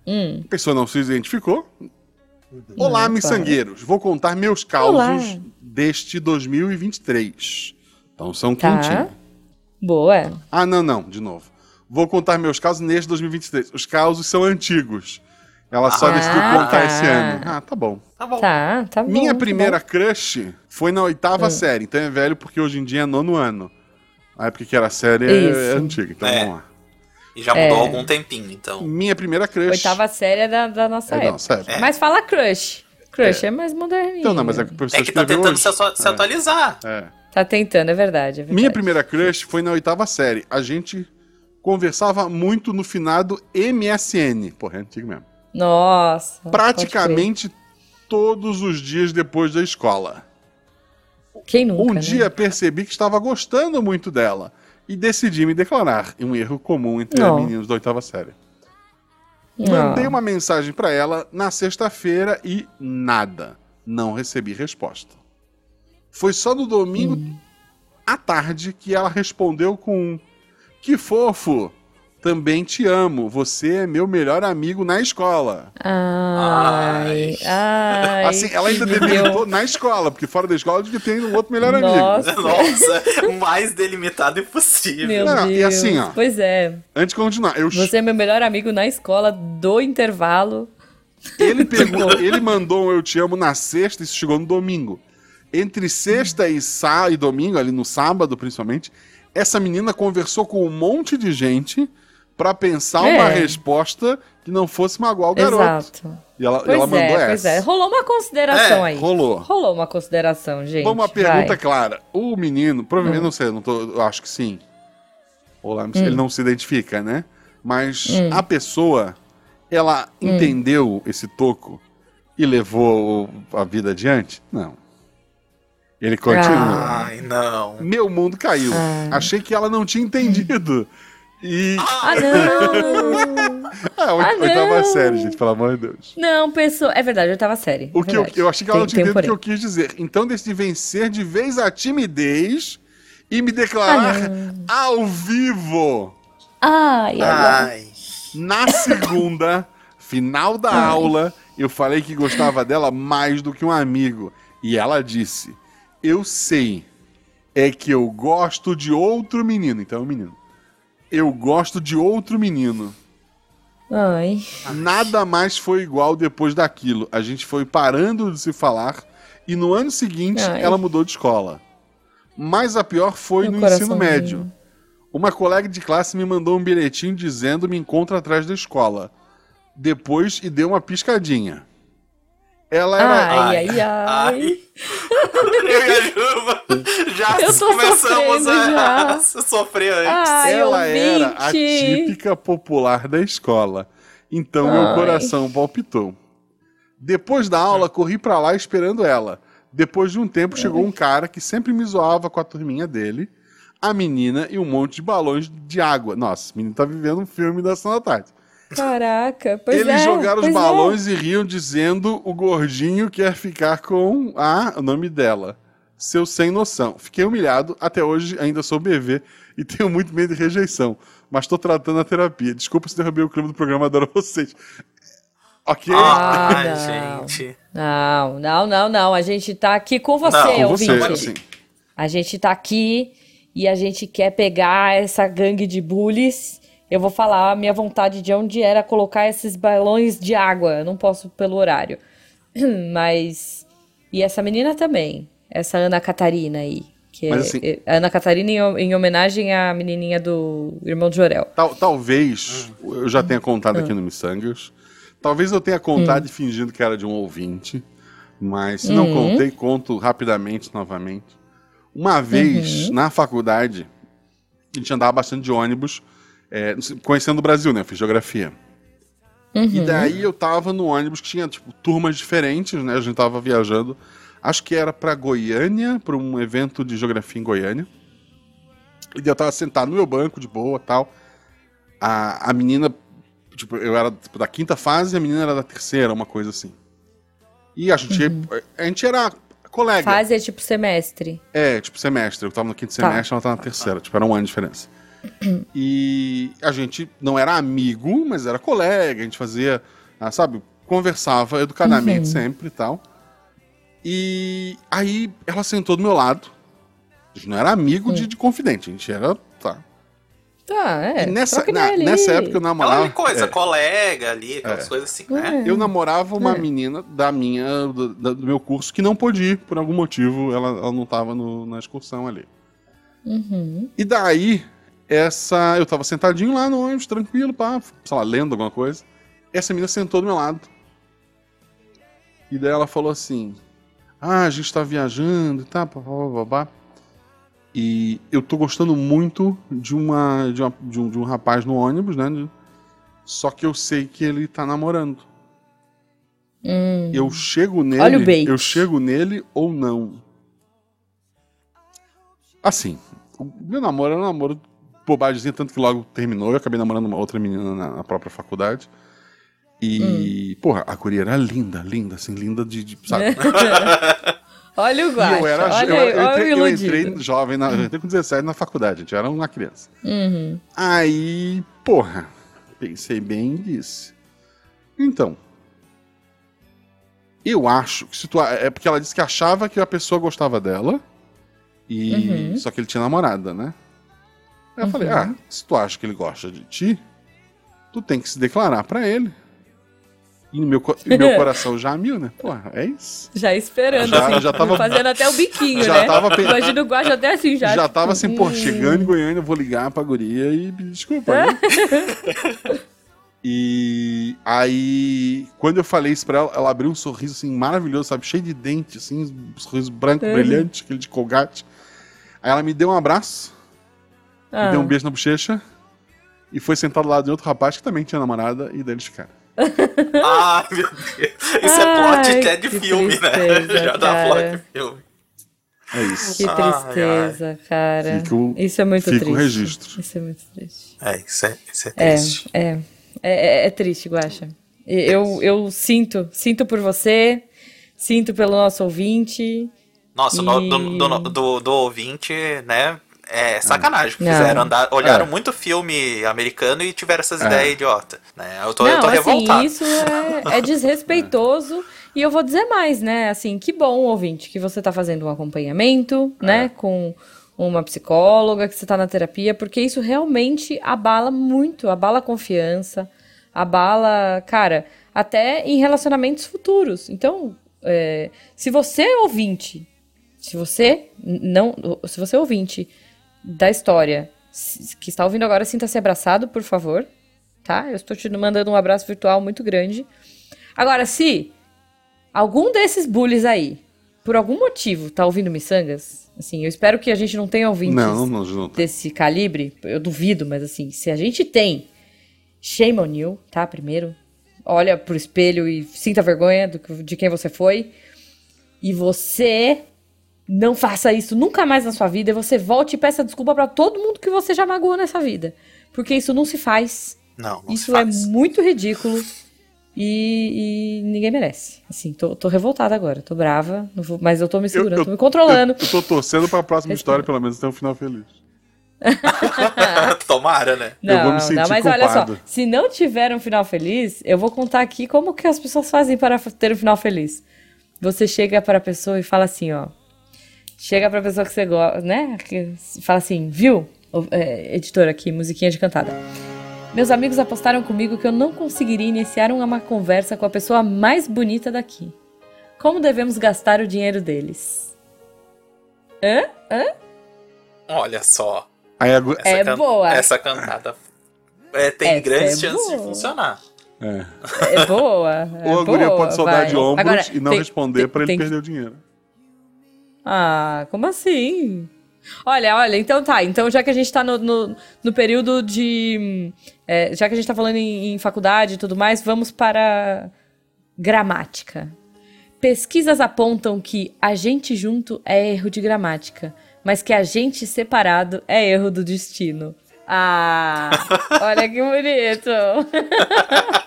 Hum. A pessoa não se identificou. Olá, miçangueiros. Vou contar meus causos Olá. deste 2023. Então são Tá. quentinhos. Boa. Ah, não, não, de novo. Vou contar meus causos neste 2023. Os causos são antigos. Ela só Ah, decidiu contar tá. esse ano. Ah, tá bom. Tá bom. Tá, tá bom. Minha tá primeira bom. crush foi na oitava série. Então é velho porque hoje em dia é nono ano. A época que era série é, é antiga. Então É. vamos lá. E já mudou É. algum tempinho, então. Minha primeira crush. Oitava série é da, da nossa É, época. Mas fala crush. Crush é, mais moderninho. Então, não, mas é que o professor É que tá tentando hoje. se, se atualizar. É. Tá tentando, é verdade. é verdade. Minha primeira crush foi na oitava série. A gente conversava muito no finado MSN. Porra, é antigo mesmo. Nossa. Praticamente todos os dias depois da escola. Quem nunca? Um né? dia percebi que estava gostando muito dela e decidi me declarar. Um erro comum entre Não. meninos da oitava série. Não. Mandei uma mensagem pra ela na sexta-feira e nada. Não recebi resposta. Foi só no domingo Hum. à tarde que ela respondeu com: Que fofo! Também te amo. Você é meu melhor amigo na escola. Ai, ai. assim, ela ainda delimitou na escola, porque fora da escola devia ter um outro melhor amigo. Nossa, Nossa, mais delimitado impossível. meu Não, Deus. e assim, ó. Pois é. Antes de continuar, eu Você é meu melhor amigo na escola do intervalo. Ele, pergun- ele mandou um eu te amo na sexta, isso chegou no domingo. Entre sexta e, sá e domingo, ali no sábado principalmente, essa menina conversou com um monte de gente pra pensar É. uma resposta que não fosse magoar o garoto. Exato. E ela, Pois ela mandou é, essa. pois é. Rolou uma consideração É, aí. rolou. Rolou uma consideração, gente. Vamos uma pergunta vai. clara. O menino, provavelmente, Hum. não sei, não tô, eu acho que sim. Ou lá, ele não se identifica, né? Mas Hum. a pessoa, ela entendeu esse toco e levou a vida adiante? Não. Ele continua. Ai, não. Meu mundo caiu. Ah. Achei que ela não tinha entendido. E. Ah, não! Ah, oit- Ah, oitava não. série, gente, pelo amor de Deus. não, pessoa. É verdade, eu tava série. O que eu, eu achei que ela não tinha entendido o que eu quis dizer. Então decidi vencer de vez a timidez e me declarar ao vivo. Ai, ai. Ai. Na segunda, final da aula, eu falei que gostava dela mais do que um amigo. E ela disse: Eu sei, é que eu gosto de outro menino. Então é um menino. Eu gosto de outro menino. Ai. Nada mais foi igual depois daquilo. A gente foi parando de se falar e no ano seguinte Ai. ela mudou de escola. Mas a pior foi Meu no ensino médio. Uma colega de classe me mandou um bilhetinho dizendo me encontra atrás da escola. Depois e deu uma piscadinha. Ela era. Ai, ai, ai. Eu e a Juba já Eu tô começamos sofrendo a, já. sofrer antes. Ai, ela era a ouvinte. típica popular da escola. Então meu Ai. coração palpitou. Depois da aula, corri pra lá esperando ela. Depois de um tempo, chegou um cara que sempre me zoava com a turminha dele, a menina e um monte de balões de água. Nossa, o menino tá vivendo um filme da Santa Tarde. Caraca, pois Eles é. jogaram os pois é. balões e riam dizendo o gordinho quer ficar com a o nome dela. Seu sem noção. Fiquei humilhado, até hoje ainda sou BV e tenho muito medo de rejeição. Mas tô tratando a terapia. Desculpa se derrubei o clima do programa, adoro vocês. Ok? Ah, Ai, não. gente. Não, não, não, não. A gente tá aqui com você, Não, Com você, ouvinte. assim. A gente tá aqui e a gente quer pegar essa gangue de bullies. Eu vou falar a minha vontade de onde era colocar esses balões de água. Eu não posso pelo horário. Mas. E essa menina também. Essa Ana Catarina aí. Que Mas é, assim- é- Ana Catarina em, em homenagem à menininha do irmão de Jorel. Tal- talvez eu já tenha contado Ah. aqui no Missangas. Talvez eu tenha contado Hum. fingindo que era de um ouvinte. Mas se não Uhum. contei, conto rapidamente novamente. Uma Uhum. vez, na faculdade, a gente andava bastante de ônibus, é, conhecendo o Brasil, né? Eu fiz geografia. Uhum. E daí eu tava no ônibus que tinha, tipo, turmas diferentes, né? A gente tava viajando Acho que era pra Goiânia, pra um evento de geografia em Goiânia. E eu tava sentado no meu banco, de boa tal. A, a menina, tipo, eu era tipo, da quinta fase e a menina era da terceira, uma coisa assim. E a gente, a gente era colega. Fase é tipo semestre. É, tipo semestre. Eu tava no quinto Tá. semestre, ela tava na terceira. Tipo, era um ano de diferença. E a gente não era amigo, mas era colega. A gente fazia, ah, sabe, conversava educadamente sempre e tal. E aí ela sentou do meu lado. A gente não era amigo de, de confidente, a gente era. Tá. Tá, é. e nessa, na- nessa época eu Aquela namorava. coisa, é, colega ali, aquelas coisas assim, né? eu namorava uma É. menina da minha, do, do meu curso que não pôde ir, por algum motivo, ela, ela não tava no- na excursão ali. Uhum. E daí, essa. Eu tava sentadinho lá no ônibus, tranquilo, pá, sei lá, lendo alguma coisa. Essa menina sentou do meu lado. E daí ela falou assim: Ah, a gente tá viajando e tá, babá. E eu tô gostando muito de uma, de, uma- de um, de um rapaz no ônibus, né? de- Só que eu sei que ele tá namorando. Hum. Eu chego nele. Olha o bait. Eu chego nele ou não. Assim, o meu namoro era um namoro bobagemzinha, tanto que logo terminou. Eu acabei namorando uma outra menina na, na própria faculdade. E, porra, a guria era linda, linda, assim, linda de, de sabe? Olha o guacha. eu era, olha, eu, eu olha entrei, eu entrei jovem, na, eu entrei com 17 na faculdade, a gente era uma criança. Uhum. Aí, porra, pensei bem e disse. Então, eu acho que se tu, é porque ela disse que achava que a pessoa gostava dela e Uhum. só que ele tinha namorada, né? Aí eu falei: "Ah, se tu acha que ele gosta de ti, tu tem que se declarar pra ele". E no meu, e meu coração já mil, né? Porra, é isso. Já esperando, Já- assim, já tava- fazendo até o biquinho, já né? tava Imagina o guacha até assim, já. Já, tipo, tava assim, pô, hum. chegando em Goiânia, eu vou ligar pra guria e desculpa, né? e aí, quando eu falei isso pra ela, ela abriu um sorriso assim maravilhoso, sabe? Cheio de dente, assim, um sorriso branco, Uhum. brilhante, aquele de colgate. Aí ela me deu um abraço, Ah. me deu um beijo na bochecha e foi sentado lá de outro rapaz que também tinha namorada e daí eles ficaram. Ai, meu Deus. Isso é plot Ai, até de que filme, né? tristeza, Já dá plot de filme. É isso. Que Ai, tristeza, cara. Fica o- isso é muito fica o triste. registro. Isso é muito triste. É, isso é, isso é É, triste. é, é, é, é triste, Guaxa. Eu, eu sinto, sinto por você, sinto pelo nosso ouvinte. Nossa, no- E- do, do, do, do ouvinte, né? É sacanagem. Não. Fizeram andar, olharam É. muito filme americano e tiveram essas É. ideias idiota. Né? Eu tô, eu Não, tô assim, revoltado. isso é, é desrespeitoso. E eu vou dizer mais, né? Assim, que bom, ouvinte, que você tá fazendo um acompanhamento, É. né? Com uma psicóloga, que você tá na terapia, porque isso realmente abala muito, abala a confiança, abala, cara, até em relacionamentos futuros. Então, é, se você é ouvinte, se você não, se você é ouvinte da história que está ouvindo agora, sinta-se abraçado, por favor tá? Eu estou te mandando um abraço virtual muito grande. Agora, se algum desses bullies aí, por algum motivo, tá ouvindo miçangas, assim, eu espero que a gente não tenha ouvintes Não, não, não. desse calibre, eu duvido, mas assim, se a gente tem, shame on you, tá? Primeiro, olha pro espelho e sinta vergonha do de quem você foi. E você não faça isso nunca mais na sua vida. E você volte e peça desculpa pra todo mundo que você já magoou nessa vida. Porque isso não se faz. Não, não se Isso é faz. muito ridículo. E, e ninguém merece. Assim, tô, tô revoltada agora. Tô brava. não vou- mas eu tô me segurando, tô me controlando. Eu, eu tô torcendo pra próxima história, pelo menos, ter um final feliz. Tomara, né? eu vou me Não, sentir não, mas olha só, culpado. se não tiver um final feliz, eu vou contar aqui como que as pessoas fazem para ter um final feliz. Você chega para a pessoa e fala assim, ó. Chega para a pessoa que você gosta, né? Que fala assim, viu? O- é, editor aqui, musiquinha de cantada. Meus amigos apostaram comigo que eu não conseguiria iniciar uma conversa com a pessoa mais bonita daqui. Como devemos gastar o dinheiro deles? Hã? Hã? Olha só. Essa É boa. Essa cantada é, tem Essa grandes é chances de boa. É. funcionar. É boa. É Ou a guria boa, pode soldar vai. de ombros Agora, e não tem- responder pra ele tem perder o dinheiro. Ah, como assim? Olha, olha, então tá. Então, já que a gente tá no, no, no período de. é, já que a gente tá falando em, em faculdade e tudo mais, vamos para gramática. Pesquisas apontam que a gente junto é erro de gramática, mas que a gente separado é erro do destino. Ah, olha que bonito.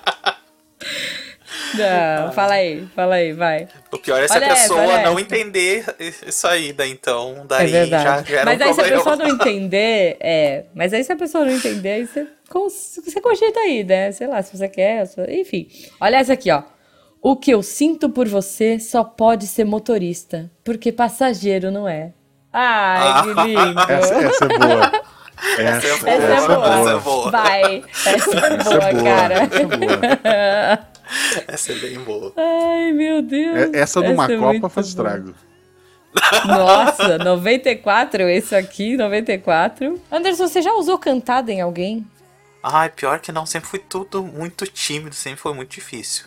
Não, fala aí, fala aí, vai. O pior é se Olha a essa, pessoa não essa. entender isso aí, daí então, É daí já, verdade. já era Mas um aí se a pessoa não entender, é. Mas aí se a pessoa não entender, aí você, você cogita aí, né? Sei lá, se você quer, enfim. Olha essa aqui, ó. O que eu sinto por você só pode ser motorista, porque passageiro não é. Ai, que lindo. Essa, essa é boa. Essa, é boa, Essa é essa boa. é boa. Vai. Essa é Essa boa, é boa. cara. Essa é boa. Essa é bem boa. Ai, meu Deus. É- Essa numa é Copa muito faz estrago. Nossa, 94, esse aqui, 94. Anderson, você já usou cantada em alguém? Ai, pior que não, sempre foi tudo muito tímido, sempre foi muito difícil.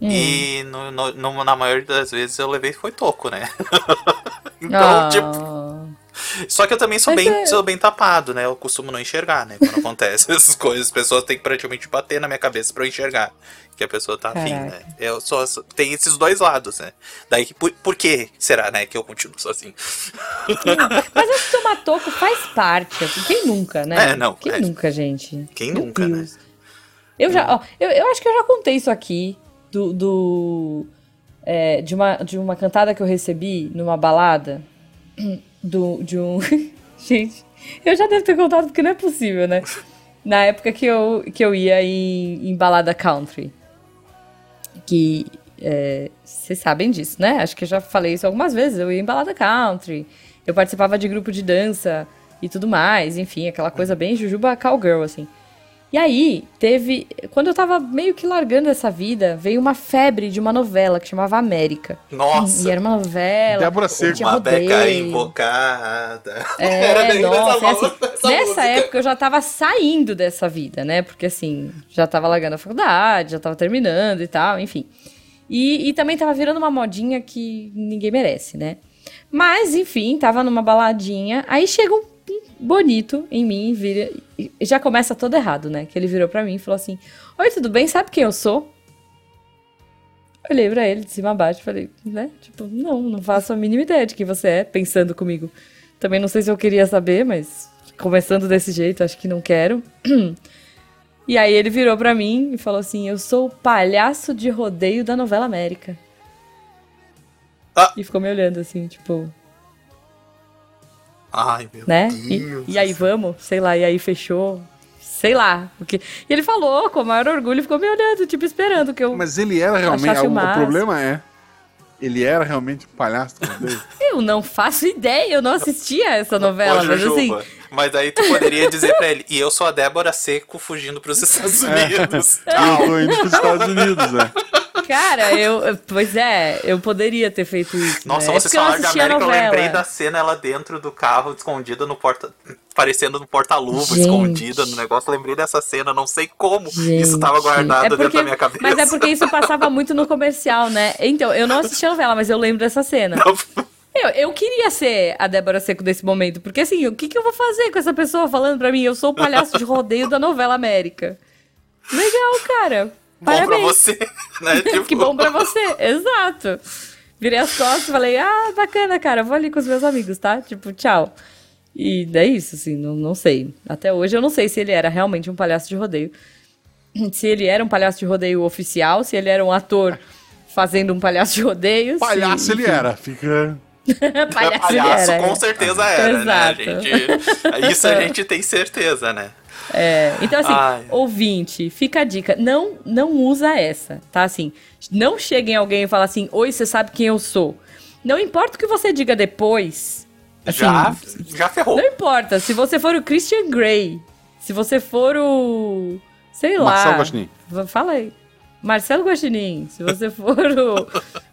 Hum. E no, no- no- na maioria das vezes eu levei foi toco, né? então, tipo, Ah. Só que eu também sou Mas bem, é- sou bem tapado, né? Eu costumo não enxergar, né? Quando acontece essas coisas, as pessoas têm que praticamente bater na minha cabeça pra eu enxergar que a pessoa tá afim, Caraca. né? Eu só tem esses dois lados, né? Daí que por, por que será, né, que eu continuo sozinho? Mas acho que tomar toco faz parte. assim, Quem nunca, né? É, não, Quem é. nunca, gente? Quem Meu nunca, né? Eu já, ó, eu, eu acho que eu já contei isso aqui do, do é, de uma de uma cantada que eu recebi numa balada do de um gente. Eu já devo ter contado porque não é possível, né? Na época que eu que eu ia em, em balada country, que é, vocês sabem disso, né? Acho que eu já falei isso algumas vezes. Eu ia em balada country, eu participava de grupo de dança e tudo mais, enfim, aquela coisa bem jujuba cowgirl, assim. E aí, teve. Quando eu tava meio que largando essa vida, veio uma febre de uma novela que chamava América. Nossa! E era uma novela. Débora Seco. Uma beca invocada. É, Era bem nossa, dessa essa- essa nessa música. época eu já tava saindo dessa vida, né? Porque assim, já tava largando a faculdade, já tava terminando e tal, enfim. E, e também tava virando uma modinha que ninguém merece, né? Mas, enfim, tava numa baladinha. Aí chega um bonito em mim e vira. Já começa todo errado, né? Que ele virou pra mim e falou assim: Oi, tudo bem? Sabe quem eu sou? Olhei pra ele de cima a baixo e falei, né? Tipo, não, não faço a mínima ideia de quem você é, pensando comigo. Também não sei se eu queria saber, mas começando desse jeito, acho que não quero. E aí ele virou pra mim e falou assim: Eu sou o palhaço de rodeio da novela América. Ah. E ficou me olhando assim, tipo, Ai, meu né? Deus. E, e aí vamos, sei lá, e aí fechou. Sei lá. Porque... E ele falou com o maior orgulho, ficou me olhando, tipo, esperando que eu. Mas ele era realmente. O O, problema é. Ele era realmente um palhaço. Eu não faço ideia, eu não assistia essa novela, Ô, mas assim. Mas daí tu poderia dizer pra ele, e eu sou a Débora Seco fugindo pros Estados Unidos. Ah, tô indo pros Estados Unidos, né? Cara, eu. eu- Pois é, eu poderia ter feito isso. Nossa, né? É eu de assistia a América, eu lembrei da cena ela dentro do carro, escondida no porta. Parecendo no porta-luva, Gente. escondida no negócio. Lembrei dessa cena, não sei como isso tava Gente, guardado é dentro porque- da minha cabeça. Mas é porque isso passava muito no comercial, né? Então, eu não assisti a novela, mas eu lembro dessa cena. Eu, eu queria ser a Débora Seco desse momento, porque assim, o que, que eu vou fazer com essa pessoa falando pra mim? Eu sou o palhaço de rodeio da novela América. Legal, cara. Bom pra Parabéns. você, né? Tipo, que bom pra você, exato. Virei as costas e falei, ah, bacana, cara, vou ali com os meus amigos, tá? Tipo, tchau. E é isso, assim, não, não sei. Até hoje eu não sei se ele era realmente um palhaço de rodeio. Se ele era um palhaço de rodeio oficial, se ele era um ator fazendo um palhaço de rodeio. se- Palhaço ele era. Fica. palhaço, palhaço, ele era. com é. certeza era, né? A Exato. gente, isso a gente tem certeza, né? É, então assim, Ai. ouvinte, fica a dica, não não usa essa, tá? Assim, não chega em alguém e fala assim, oi, você sabe quem eu sou. Não importa o que você diga depois. assim, já, já ferrou. Não importa, se você for o Christian Grey, se você for o. Sei lá. Marcelo Guaxinim. Fala aí. Marcelo Guaxinim, se você for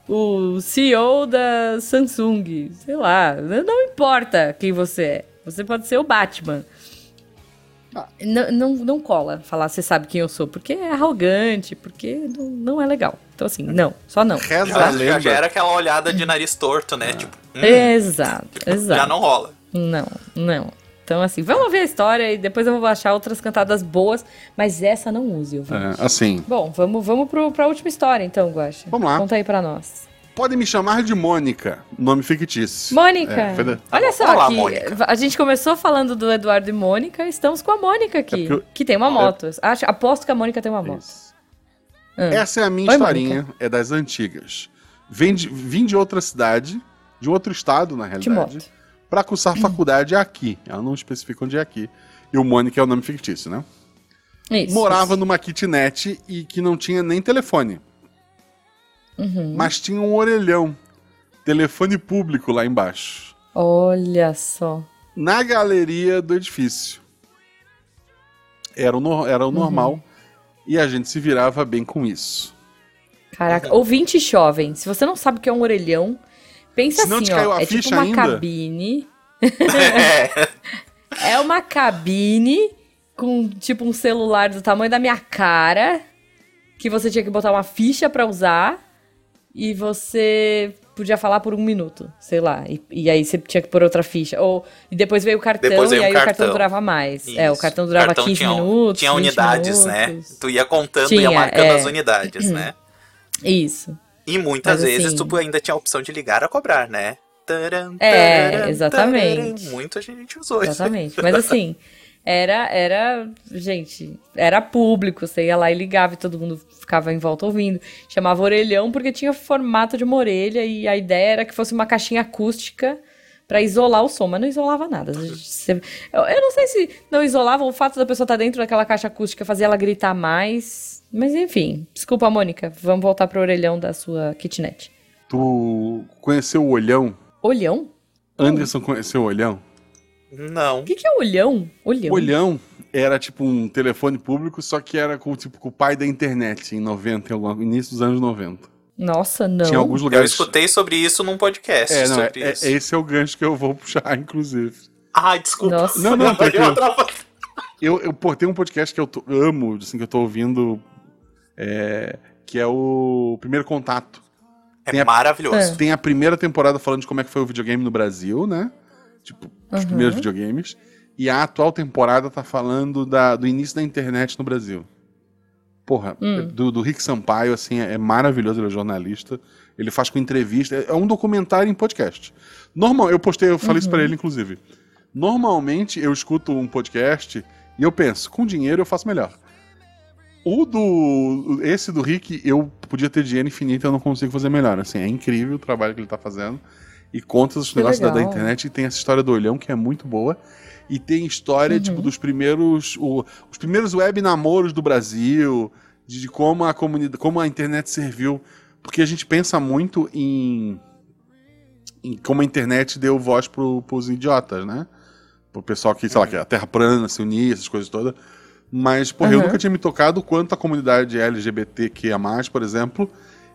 o, o CEO da Samsung, sei lá, não importa quem você é. Você pode ser o Batman. Não, não, não cola falar você sabe quem eu sou, porque é arrogante, porque não, não é legal. Então, assim, não, só não. Reza Já, já, lenda. já era aquela olhada de nariz torto, né? Tipo, hum, Exato, exato. já não rola. Não, não. Então, assim, vamos ver a história e depois eu vou achar outras cantadas boas, mas essa não use, ouvinte. É, assim, Bom, vamos, vamos pro, pra última história, então, Guaxa. Vamos lá. Conta aí pra nós. Podem me chamar de Mônica, nome fictício. Mônica! É, da- Olha só, Olá, Mônica. a gente começou falando do Eduardo e Mônica, estamos com a Mônica aqui, É eu- que tem uma moto. Acho, aposto que a Mônica tem uma moto. Ah. Essa é a minha Oi, historinha, é das antigas. Vem de, vim de outra cidade, de outro estado, na De realidade, pra cursar faculdade aqui. Ela não especifica onde é aqui. E o Mônica é o nome fictício, né? Isso. Morava isso. numa kitnet e que não tinha nem telefone. Uhum. Mas tinha um orelhão. Telefone público lá embaixo. Olha só. Na galeria do edifício. Era o, no- era o normal. E a gente se virava bem com isso. Caraca, ouvinte jovem, se você não sabe o que é um orelhão, pensa Se não assim, te caiu ó, a é tipo uma ainda? cabine, É, é uma cabine com tipo um celular do tamanho da minha cara, que você tinha que botar uma ficha pra usar e você podia falar por um minuto, sei lá, e, e aí você tinha que pôr outra ficha, ou e depois veio o cartão veio e o aí o cartão cartão. durava mais. É, o Isso. cartão durava Cartão 15 tinha, minutos, Tinha 20 unidades, né? minutos. Tu ia contando e Tinha, ia marcando é. as unidades, né? Isso. E muitas Mas, vezes assim- tu ainda tinha a opção de ligar a cobrar, né? Taran, É, taran, exatamente. taran. Muita gente usou isso. Exatamente. Mas assim, era, era, gente, era público. Você ia lá e ligava e todo mundo ficava em volta ouvindo. Chamava orelhão porque tinha formato de uma orelha e a ideia era que fosse uma caixinha acústica pra isolar o som, mas não isolava nada. Eu, eu não sei se não isolava o fato da pessoa estar dentro daquela caixa acústica fazia ela gritar mais. Mas enfim, desculpa, Mônica. Vamos voltar pro orelhão da sua kitnet. Tu conheceu o Olhão? Olhão? Anderson conheceu o Olhão? Não. O que, que é olhão? Olhão. Olhão era tipo um telefone público, só que era com, tipo, com o pai da internet em 90, em algum, início dos anos 90. Nossa, não. Tinha alguns Eu lugares. escutei sobre isso num podcast. É, não, é, sobre é- isso. esse é o gancho que eu vou puxar, inclusive. Ai, desculpa. Nossa. Não, não, eu tranquilo. atrapalhei. Eu, eu pô, tem um podcast que eu tô- amo, assim, que eu tô ouvindo, é, que é o Primeiro Contato. Tem É a- maravilhoso. Tem a primeira temporada falando de como é que foi o videogame no Brasil, né? Tipo, os Uhum. primeiros videogames. E a atual temporada tá falando da- do início da internet no Brasil. Porra, Hum. do, do Rick Sampaio, assim, é, é maravilhoso, ele é jornalista. Ele faz com entrevista. É, é um documentário em podcast. Normal, eu postei, eu falei isso Uhum. pra ele, inclusive. Normalmente eu escuto um podcast e eu penso, com dinheiro eu faço melhor. O do. Esse do Rick, eu podia ter dinheiro infinito e eu não consigo fazer melhor. Assim, é incrível o trabalho que ele tá fazendo. E conta os negócios da, da internet e tem essa história do olhão que é muito boa. E tem história, Uhum. tipo, dos primeiros. o- os primeiros web namoros do Brasil, de, de como a comunidade. como a internet serviu. Porque a gente pensa muito em. em como a internet deu voz pro, pros idiotas, né? Pro pessoal que, sei lá, que a Terra plana se unir, essas coisas todas. Mas, porra, eu Uhum. nunca tinha me tocado quanto a comunidade LGBTQIA, por exemplo,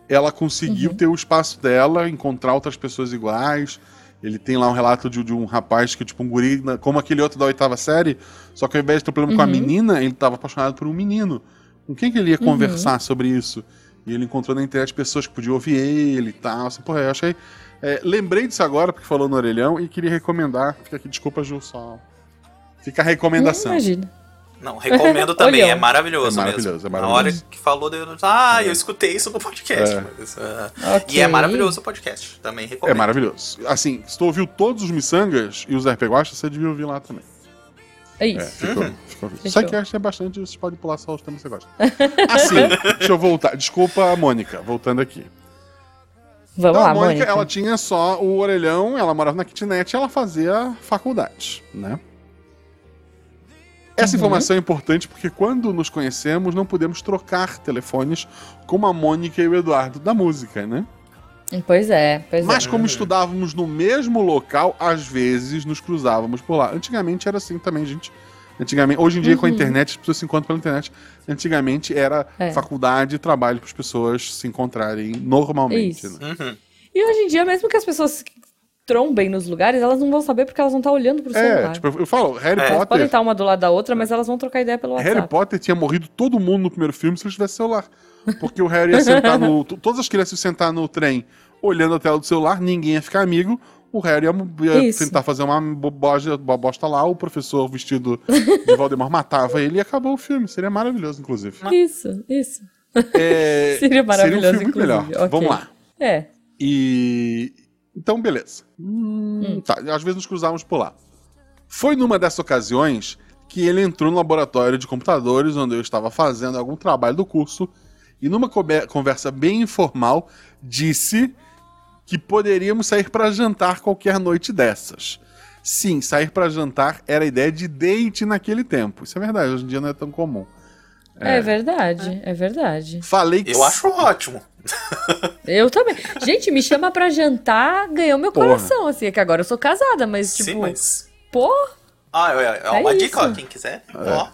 ela conseguiu Uhum. ter o espaço dela, encontrar outras pessoas iguais. Ele tem lá um relato de, de um rapaz que, tipo, um guri, na- como aquele outro da oitava série, só que ao invés de ter um problema com a Uhum. menina, ele estava apaixonado por um menino. Com quem que ele ia Uhum. conversar sobre isso? E ele encontrou na internet pessoas que podiam ouvir ele e tal. Assim, porra, eu achei. é, lembrei disso agora, porque falou no orelhão, e queria recomendar. Fica aqui, desculpa, Ju, só. Fica a recomendação. Hum, imagina. Não, recomendo também, Olhão. é maravilhoso, É maravilhoso, mesmo. é Na maravilhoso. hora que falou, eu, ah, eu escutei isso no podcast. É. mas, ah, Ok. E é maravilhoso o podcast, também É recomendo. maravilhoso. Assim, se tu ouviu todos os miçangas e os RP Guacha, você devia ouvir lá também. É É, isso. ficou. Uhum. ficou. Fechou. Sidecast é bastante, você pode pular só os temas que você gosta. Assim, deixa eu voltar. Desculpa, Mônica, voltando aqui. Vamos Então, lá, a Mônica, Mônica. ela tinha só o orelhão, ela morava na kitnet e ela fazia faculdade, né? Essa Uhum. informação é importante porque quando nos conhecemos, não podemos trocar telefones como a Mônica e o Eduardo da música, né? Pois é, pois Mas é. como estudávamos no mesmo local, às vezes nos cruzávamos por lá. Antigamente era assim também, gente. Antigamente, hoje em dia com a Uhum. internet, as pessoas se encontram pela internet. Antigamente era É. faculdade e trabalho para as pessoas se encontrarem normalmente. Isso. Né? Uhum. E hoje em dia, mesmo que as pessoas trombem nos lugares, elas não vão saber porque elas vão estar olhando pro É, celular. tipo, eu eu falo, Harry É. Potter. Podem estar uma do lado da outra, mas elas vão trocar ideia pelo WhatsApp. Harry Potter tinha morrido todo mundo no primeiro filme se ele tivesse celular. Porque o Harry ia sentar no. Todas as crianças iam sentar no trem olhando a tela do celular, ninguém ia ficar amigo. O Harry ia, Isso. tentar fazer uma boboja, bobosta lá, o professor vestido de Voldemort matava ele e acabou o filme. Seria maravilhoso, inclusive. Isso, isso. É, Seria maravilhoso, Seria um filme inclusive. melhor. Ok. Vamos lá. É. E. Então, beleza. Hum, Tá, às vezes nos cruzávamos por lá. Foi numa dessas ocasiões que ele entrou no laboratório de computadores onde eu estava fazendo algum trabalho do curso e numa conversa bem informal disse que poderíamos sair para jantar qualquer noite dessas. Sim, sair para jantar era a ideia de date naquele tempo. Isso é verdade, hoje em dia não é tão comum. É, verdade, é verdade. Falei que Eu acho ótimo. Eu também. Gente, me chama pra jantar, ganhou meu Porra. coração, assim. É que agora eu sou casada, mas, tipo, Sim, mas. pô, Ah, é, é É uma dica, ó, quem quiser. Ó.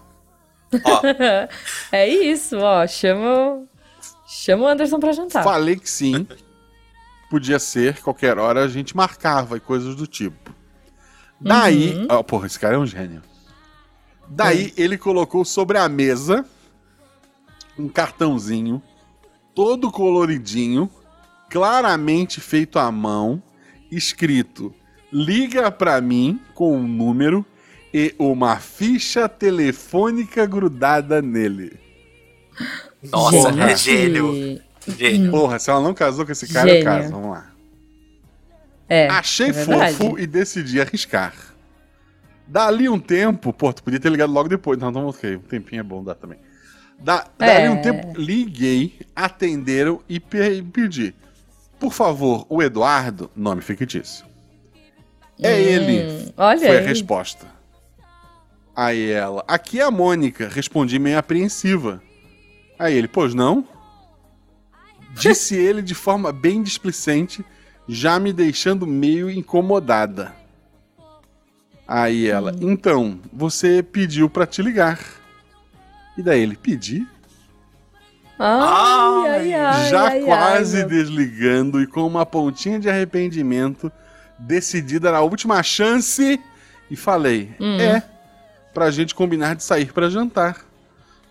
Ó, é isso, ó. Chama, chama o Anderson pra jantar. Falei que sim. Podia ser, qualquer hora a gente marcava e coisas do tipo. Daí. Uhum. ó, porra, esse cara é um gênio. Daí ele colocou sobre a mesa um cartãozinho, todo coloridinho, claramente feito à mão, escrito: liga pra mim com um número e uma ficha telefônica grudada nele. nossa, Gente. é gênio. Gênio. Porra, se ela não casou com esse cara, eu Gênio. caso. Vamos lá. É, Achei é fofo e decidi arriscar. Dali um tempo, pô, tu podia ter ligado logo depois. Não, não, ok, um tempinho é bom dar também. Da, É. um tempo, liguei, atenderam e pe- pedi. Por favor, o Eduardo, nome fictício. É Hum, ele. Olha Foi a aí. resposta. Aí ela, aqui é a Mônica. Respondi meio apreensiva. Aí ele, pois não? Disse ele de forma bem displicente, já me deixando meio incomodada. Aí ela, então, você pediu pra te ligar. E daí ele, pedi? Ai, ai, ai, já ai, quase ai, desligando e com uma pontinha de arrependimento, decidi dar a última chance e falei: Hum. É, pra gente combinar de sair pra jantar.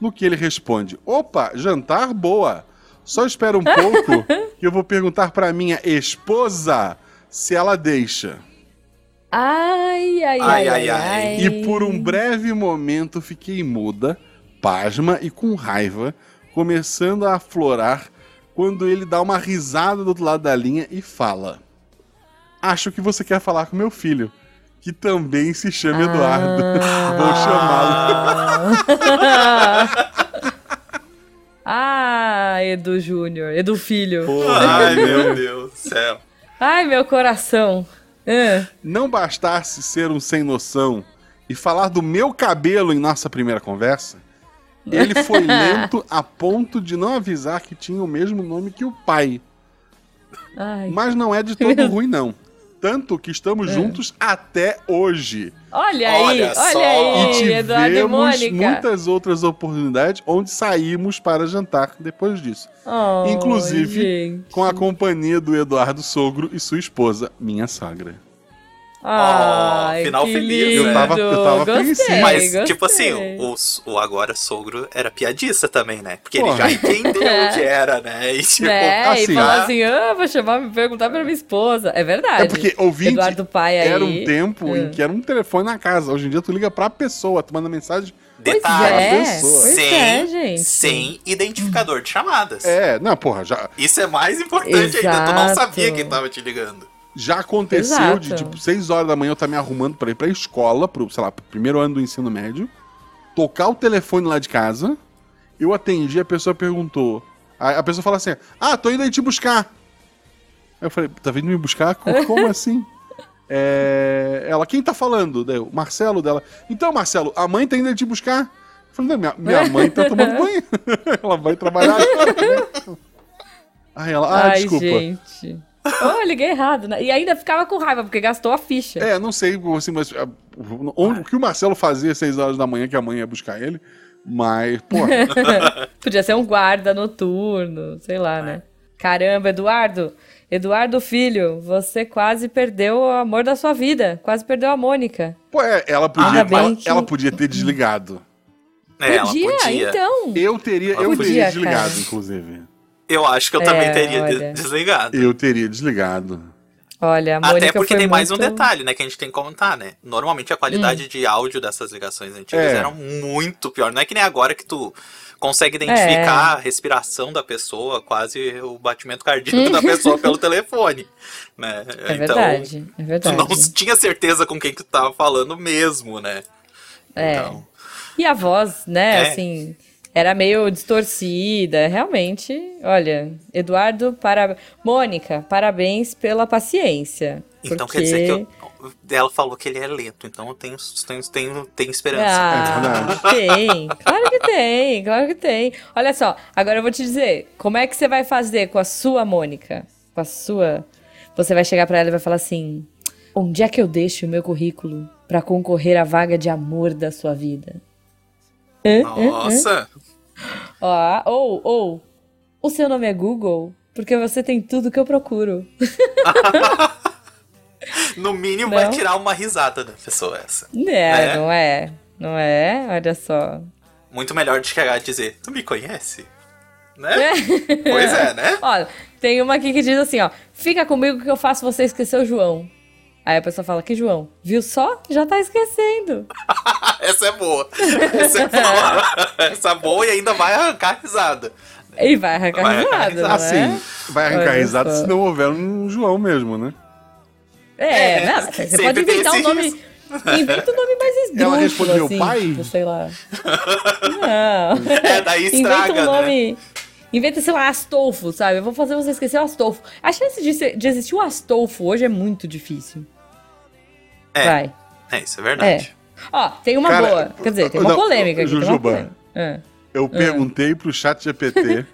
No que ele responde: Opa, jantar boa. Só espera um pouco que eu vou perguntar pra minha esposa se ela deixa. Ai, Ai, ai, ai, ai. ai. E por um breve momento fiquei muda, pasma e com raiva, começando a aflorar quando ele dá uma risada do outro lado da linha e fala: Acho que você quer falar com meu filho, que também se chama Eduardo. Vou chamá-lo. Ah, Edu Júnior, Edu Filho. Ai, meu Deus do céu. Ai, meu coração. Ah, Não bastasse ser um sem noção e falar do meu cabelo em nossa primeira conversa, ele foi lento a ponto de não avisar que tinha o mesmo nome que o pai. ai. Mas não é de todo ruim, não. Tanto que É. estamos juntos até hoje. Olha aí, Olha olha, só. aí, E Eduardo e tivemos Mônica. muitas outras oportunidades onde saímos para jantar depois disso. Oh, Inclusive, gente. Com a companhia do Eduardo Sogro e sua esposa, minha sogra. Ai, final que feliz, lindo. né? Eu tava- eu tava gostei, apreensivo. Mas, gostei. tipo assim, o, o agora sogro era piadista também, né? Porque ele Porra. já entendeu onde era, né? E tipo, Né? assim, e falou ah. assim, ah, vou chamar, me perguntar pra minha esposa. É verdade. É porque ouvinte Eduardo Pai aí. era um tempo É. em que era um telefone na casa. Hoje em dia tu liga pra pessoa, tu manda mensagem. Detalhe, é, sem, é, gente. sem identificador de chamadas. É, não, porra, já, Isso é mais importante ainda. Tu não Exato. sabia quem tava te ligando. Já aconteceu Exato. de, tipo, 6 horas da manhã eu estar me arrumando pra ir pra escola, pro, sei lá, pro primeiro ano do ensino médio, tocar o telefone lá de casa, eu atendi, a pessoa perguntou. A, a pessoa fala assim: Ah, tô indo aí te buscar. Aí eu falei, tá vindo me buscar? Co- Como assim? É, ela, quem tá falando? Daí, o Marcelo dela. Então, Marcelo, a mãe tá indo aí te buscar? Eu falei, não, minha, minha mãe tá tomando banho. ela vai trabalhar agora. né? Aí ela, ah, Ai, desculpa. gente. Oh, eu liguei errado, né? E ainda ficava com raiva, porque gastou a ficha. É, não sei assim, mas, ah, onde- o que o Marcelo fazia às 6 horas da manhã que a mãe ia buscar ele, mas, porra, Podia ser um guarda noturno, sei lá, né? Caramba, Eduardo. Eduardo Filho, você quase perdeu o amor da sua vida. Quase perdeu a Mônica. pô, é, ela podia, bem ela, que- ela podia ter desligado. É, podia, ela podia. então. Eu teria, eu Podia, teria desligado, cara. inclusive. Eu acho que eu É, também teria olha. desligado. Eu teria desligado. Olha, a Mônica Até porque foi tem mais um muito- detalhe, né, que a gente tem que comentar, né? Normalmente a qualidade de áudio dessas ligações antigas É. era muito pior. Não é que nem agora que tu consegue identificar a respiração da pessoa, quase o batimento cardíaco da pessoa pelo telefone, né? É verdade, é Tu verdade. não tinha certeza com quem que tu tava falando mesmo, né? É. Então, E a voz, né, É. assim, era meio distorcida, realmente. Olha, Eduardo, para... Mônica, parabéns pela paciência. então porque... quer dizer que eu- ela falou que ele é lento, então eu tenho, tenho, tenho, tenho esperança. Ah, tem. Claro que tem, claro que tem. Olha só, agora eu vou te dizer, como é que você vai fazer com a sua Mônica? Com a sua... Você vai chegar pra ela e vai falar assim, onde é que eu deixo o meu currículo pra concorrer à vaga de amor da sua vida? Nossa! Ó, ou, ou, o seu nome é Google? Porque você tem tudo que eu procuro. No mínimo Não. vai tirar uma risada da pessoa essa. É, É. não é? Não é? Olha só. Muito melhor de chegar e dizer, tu me conhece? Né? Pois é, né? Ó, tem uma aqui que diz assim, ó. Fica comigo que eu faço você esquecer o João. Aí a pessoa fala, que João? Viu só? Já tá esquecendo. Essa é boa. Essa é boa. Essa é boa e ainda vai arrancar risada. E vai arrancar Vai arrancar risada, não Assim, vai arrancar Olha risada só. se não houver um João mesmo, né? É, É, não, mas você pode inventar um nome... risco. Inventa um nome mais esdrúxulo, Ela respondeu, assim, pai? tipo, sei lá. Não. É, daí estraga, Inventa um né? nome... Inventa, sei lá, Astolfo, sabe? Eu vou fazer você esquecer o Astolfo. A chance de, ser- de existir o Astolfo hoje é muito difícil. É, Vai. é isso, é verdade. Ó, tem uma Cara, boa. Quer dizer, tem uma não, polêmica aqui. tem uma Jujuba. polêmica. Ah. Eu perguntei pro chat GPT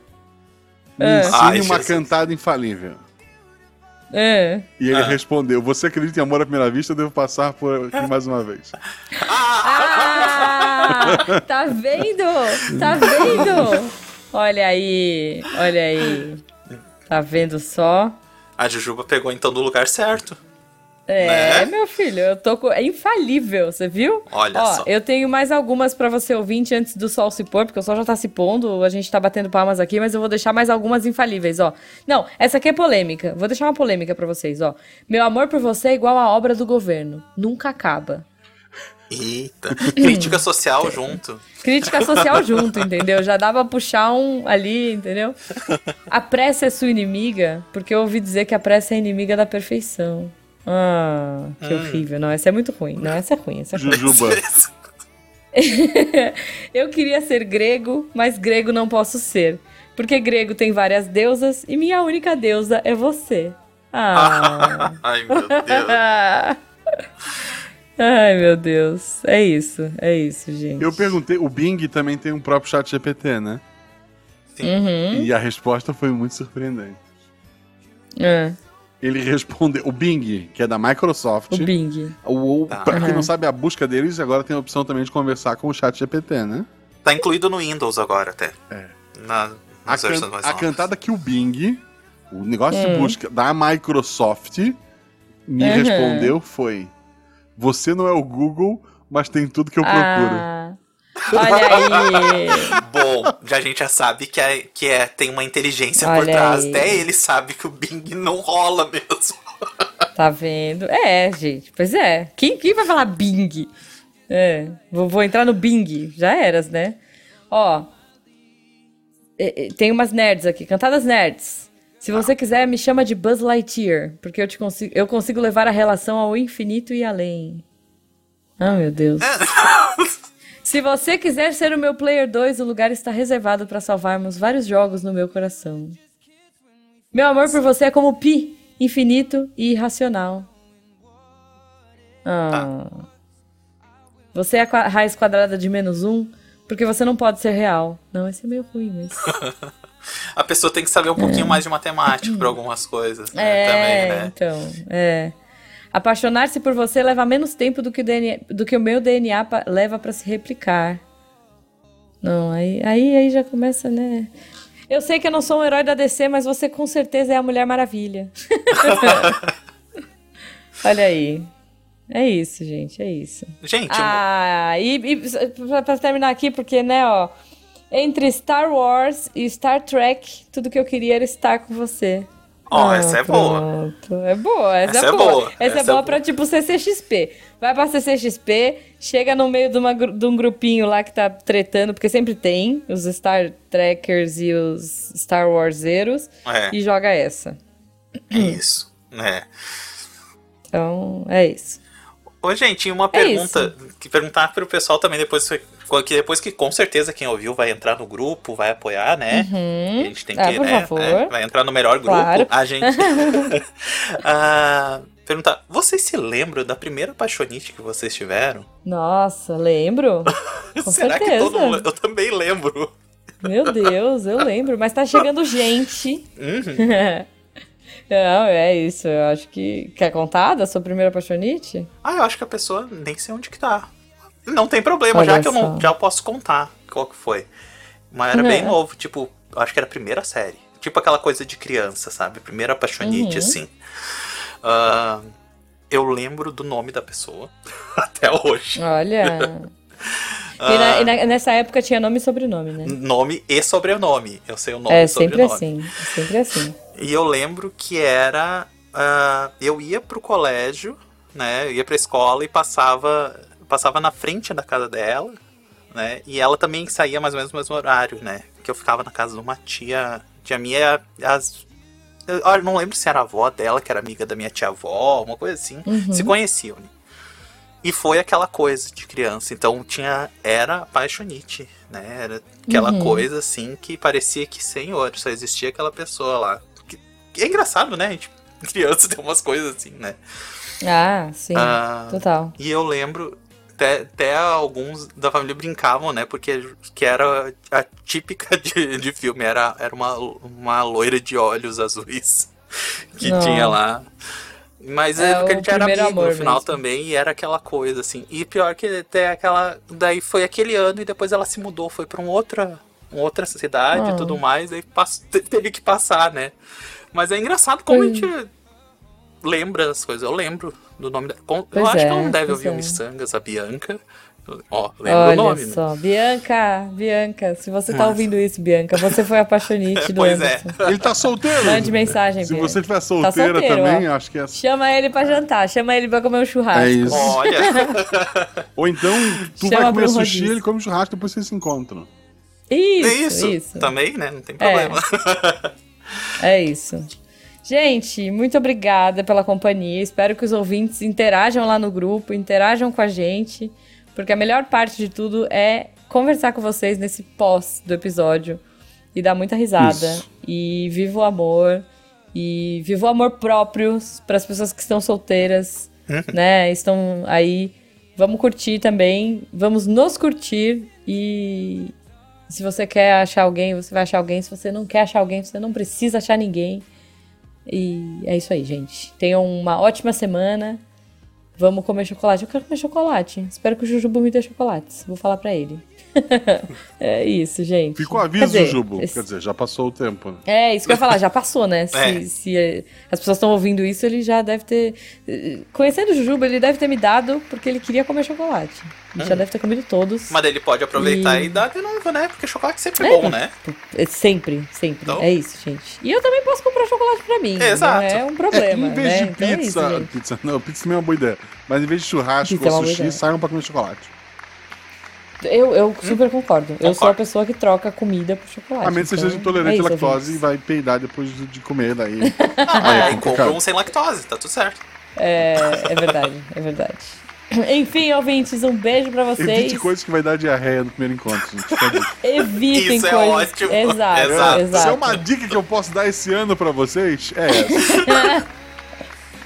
me É. ensine Ai, uma Jesus. cantada infalível. É. E ele Ah. respondeu: Você acredita em amor à primeira vista? Eu devo passar por aqui mais uma vez. Ah! Tá vendo? Tá vendo? Olha aí, olha aí. Tá vendo só? A Jujuba pegou então do lugar certo. É, Né? meu filho, eu tô com... É infalível, você viu? Olha Ó, só. eu tenho mais algumas pra você ouvinte antes do sol se pôr, porque o sol já tá se pondo, a gente tá batendo palmas aqui, mas eu vou deixar mais algumas infalíveis, ó. Não, essa aqui é polêmica. Vou deixar uma polêmica pra vocês, ó. Meu amor por você é igual a obra do governo. Nunca acaba. Eita. Crítica social junto. Crítica social junto, entendeu? Já dá pra puxar um ali, entendeu? A pressa é sua inimiga, porque eu ouvi dizer que a pressa é inimiga da perfeição. Ah, que horrível. Não, essa é muito ruim. Não, essa é ruim, essa é ruim. Jujuba. Eu queria ser grego, mas grego não posso ser. Porque grego tem várias deusas e minha única deusa é você. Ah. Ai, meu Deus. Ai, meu Deus. É isso, é isso, gente. Eu perguntei: o Bing também tem um próprio chat GPT, né? Sim. Uhum. E a resposta foi muito surpreendente. É, Ele respondeu: o Bing, que é da Microsoft. o Bing. O, o- Tá. Pra quem Uhum. não sabe, a busca deles agora tem a opção também de conversar com o chat GPT, né? Tá incluído no Windows agora até. É. Na, A, can- a cantada que o Bing, o negócio Hum. de busca da Microsoft, me Uhum. respondeu foi: Você não é o Google, mas tem tudo que eu procuro. Ah, olha aí. Bom, já a gente já sabe que, é, que é, tem uma inteligência por Olha trás. aí. Até ele sabe que o Bing não rola mesmo. Tá vendo? É, gente. Pois é. Quem, quem vai falar Bing? É. Vou, vou entrar no Bing. Já eras, né? Ó. Tem umas nerds aqui. Cantadas nerds. Se você quiser, me chama de Buzz Lightyear. Porque eu, te consigo, eu consigo levar a relação ao infinito e além. Ah, meu Deus. Se você quiser ser o meu Player 2, o lugar está reservado para salvarmos vários jogos no meu coração. Meu amor por você é como pi, infinito e irracional. Ah. Você é a raiz quadrada de menos um, porque você não pode ser real. Não, esse é meio ruim, mas. A pessoa tem que saber um pouquinho mais de matemática para algumas coisas. Né? É, Também, né? então, é. Apaixonar-se por você leva menos tempo do que o, DNA, do que o meu DNA pa- leva pra se replicar. Não, aí, aí, aí já começa, né? Eu sei que eu não sou um herói da DC, mas você com certeza é a Mulher Maravilha. Olha aí. É isso, gente, é isso. Gente, Ah, e, e pra, pra terminar aqui, porque, né, ó. Entre Star Wars e Star Trek, tudo que eu queria era estar com você. Ó, Ah, essa é boa. pronto. É boa, essa, Essa é é boa. boa, Essa, é essa é boa pra tipo CCXP. Vai pra CCXP, chega no meio de, uma de um grupinho lá que tá tretando, porque sempre tem os Star Trekkers e os Star Warseiros, É. e joga essa. Isso. É. Então, é isso. Ô, gente, uma É pergunta que perguntar pro pessoal também depois que depois que com certeza quem ouviu vai entrar no grupo, vai apoiar, né? Uhum. A gente tem Ah, que, né, né, vai entrar no melhor grupo. Claro. A gente Ah, perguntar, vocês se lembram da primeira apaixonite que vocês tiveram? Nossa, lembro? Com Será que certeza. todo mundo eu também lembro. Meu Deus, eu lembro. Mas tá chegando gente. Uhum. Não, é isso. Eu acho que. Quer contar da sua primeira apaixonite? Ah, eu acho que a pessoa nem sei onde que tá. Não tem problema, Olha já que eu não já posso contar qual que foi. Mas era É. bem novo, tipo, acho que era a primeira série. Tipo aquela coisa de criança, sabe? Primeira apaixonite, Uhum. assim. Ah, eu lembro do nome da pessoa até hoje. Olha. E, na- e na- nessa época tinha nome e sobrenome, né? Nome e sobrenome. Eu sei o nome É e sempre sobrenome. assim. Sempre assim. E eu lembro que era. ah, eu ia pro colégio, né? Eu ia pra escola e passava, passava na frente da casa dela, né? E ela também saía mais ou menos no mesmo horário, né? Que eu ficava na casa de uma tia. Tia minha. As, eu ah, não lembro se era a avó dela, que era amiga da minha tia-avó, uma coisa assim. Uhum. Se conheciam. né? E foi aquela coisa de criança. Então tinha. Era apaixonite, né? Era aquela Uhum. coisa assim que parecia que, senhor, só existia aquela pessoa lá. Que, que é engraçado, né? A gente, criança tem umas coisas assim, né? Ah, sim. Ah, Total. e eu lembro. Até, até alguns da família brincavam, né? Porque que era a típica de, de filme, era, era uma, uma loira de olhos azuis que Não. tinha lá. Mas É é porque a gente era amigo no final mesmo. também, e era aquela coisa, assim. E pior que até aquela. Daí foi aquele ano e depois ela se mudou, foi pra um outra, uma outra cidade Ah. e tudo mais, aí pass- te- teve que passar, né? Mas é engraçado como a gente lembra as coisas. Eu lembro do nome dela. Com- Eu Pois acho que é, ela não deve ouvir o é. Missangas, a Bianca. Ó, lembra Olha o nome, né? só. Bianca, Bianca, se você tá Mas- ouvindo isso, Bianca, você foi apaixonite do Pois é. Anderson. Ele tá solteiro. Mande mensagem, Se Bianca. você estiver solteira solteiro, também, ó. acho que é. Chama ele pra jantar, chama ele pra comer um churrasco. É isso. Olha, Ou então, tu Chama vai comer um sushi, rodízio. ele come churrasco, depois vocês se encontram. Isso, é isso. isso. Também, né? Não tem É. problema. É isso. Gente, muito obrigada pela companhia. Espero que os ouvintes interajam lá no grupo, interajam com a gente, porque a melhor parte de tudo é conversar com vocês nesse pós do episódio e dar muita risada. Isso. E viva o amor. E viva o amor próprio para as pessoas que estão solteiras, né? Estão aí. Vamos curtir também. Vamos nos curtir. E se você quer achar alguém, você vai achar alguém. Se você não quer achar alguém, você não precisa achar ninguém. E é isso aí, gente. Tenham uma ótima semana. Vamos comer chocolate. Eu quero comer chocolate. Espero que o Jujubu me dê chocolates. Vou falar pra ele. é isso, gente. Ficou Quer aviso, dizer, Jubo. esse- Quer dizer, já passou o tempo. né? É, isso que eu ia falar, já passou, né? Se, É. se, eh, as pessoas estão ouvindo isso, ele já deve ter. eh, Conhecendo o Jujuba, ele deve ter me dado porque ele queria comer chocolate. Ele já deve ter comido todos. Mas ele pode aproveitar e, E- dar de novo, né? Porque chocolate sempre é, É, bom, né? É Sempre, sempre. Então- É isso, gente. E eu também posso comprar chocolate pra mim. Exato. Não é um É, problema. em vez né? de Então é pizza, isso, gente. pizza. Não, pizza também é uma boa ideia. Mas em vez de churrasco Pizza é ou sushi, saiam pra comer chocolate. Eu, eu super concordo. Eu sou a pessoa que troca comida por chocolate. A menos que você então seja intolerante é à isso, lactose e vai peidar depois de comer, daí. Ah, Aí é é, compra um sem lactose, tá tudo certo. É, é verdade, é verdade. Enfim, ouvintes, um beijo pra vocês. Evite coisas que vai dar diarreia no primeiro encontro, gente. Evitem Isso é coisas. ótimo. Exato, Exato. exato. Se é uma dica que eu posso dar esse ano pra vocês, é essa.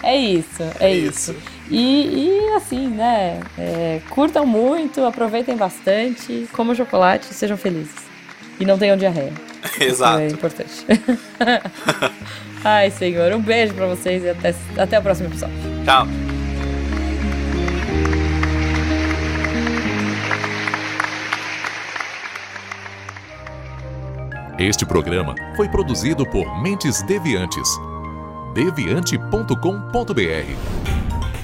É isso, é isso. Isso. E, e assim, né? é, curtam muito, aproveitem bastante, comam chocolate sejam felizes. E não tenham diarreia. Isso Exato. é importante. Ai, senhor, um beijo pra vocês e até, até o próximo episódio. Tchau. Este programa foi produzido por Mentes Deviantes. deviante.com.br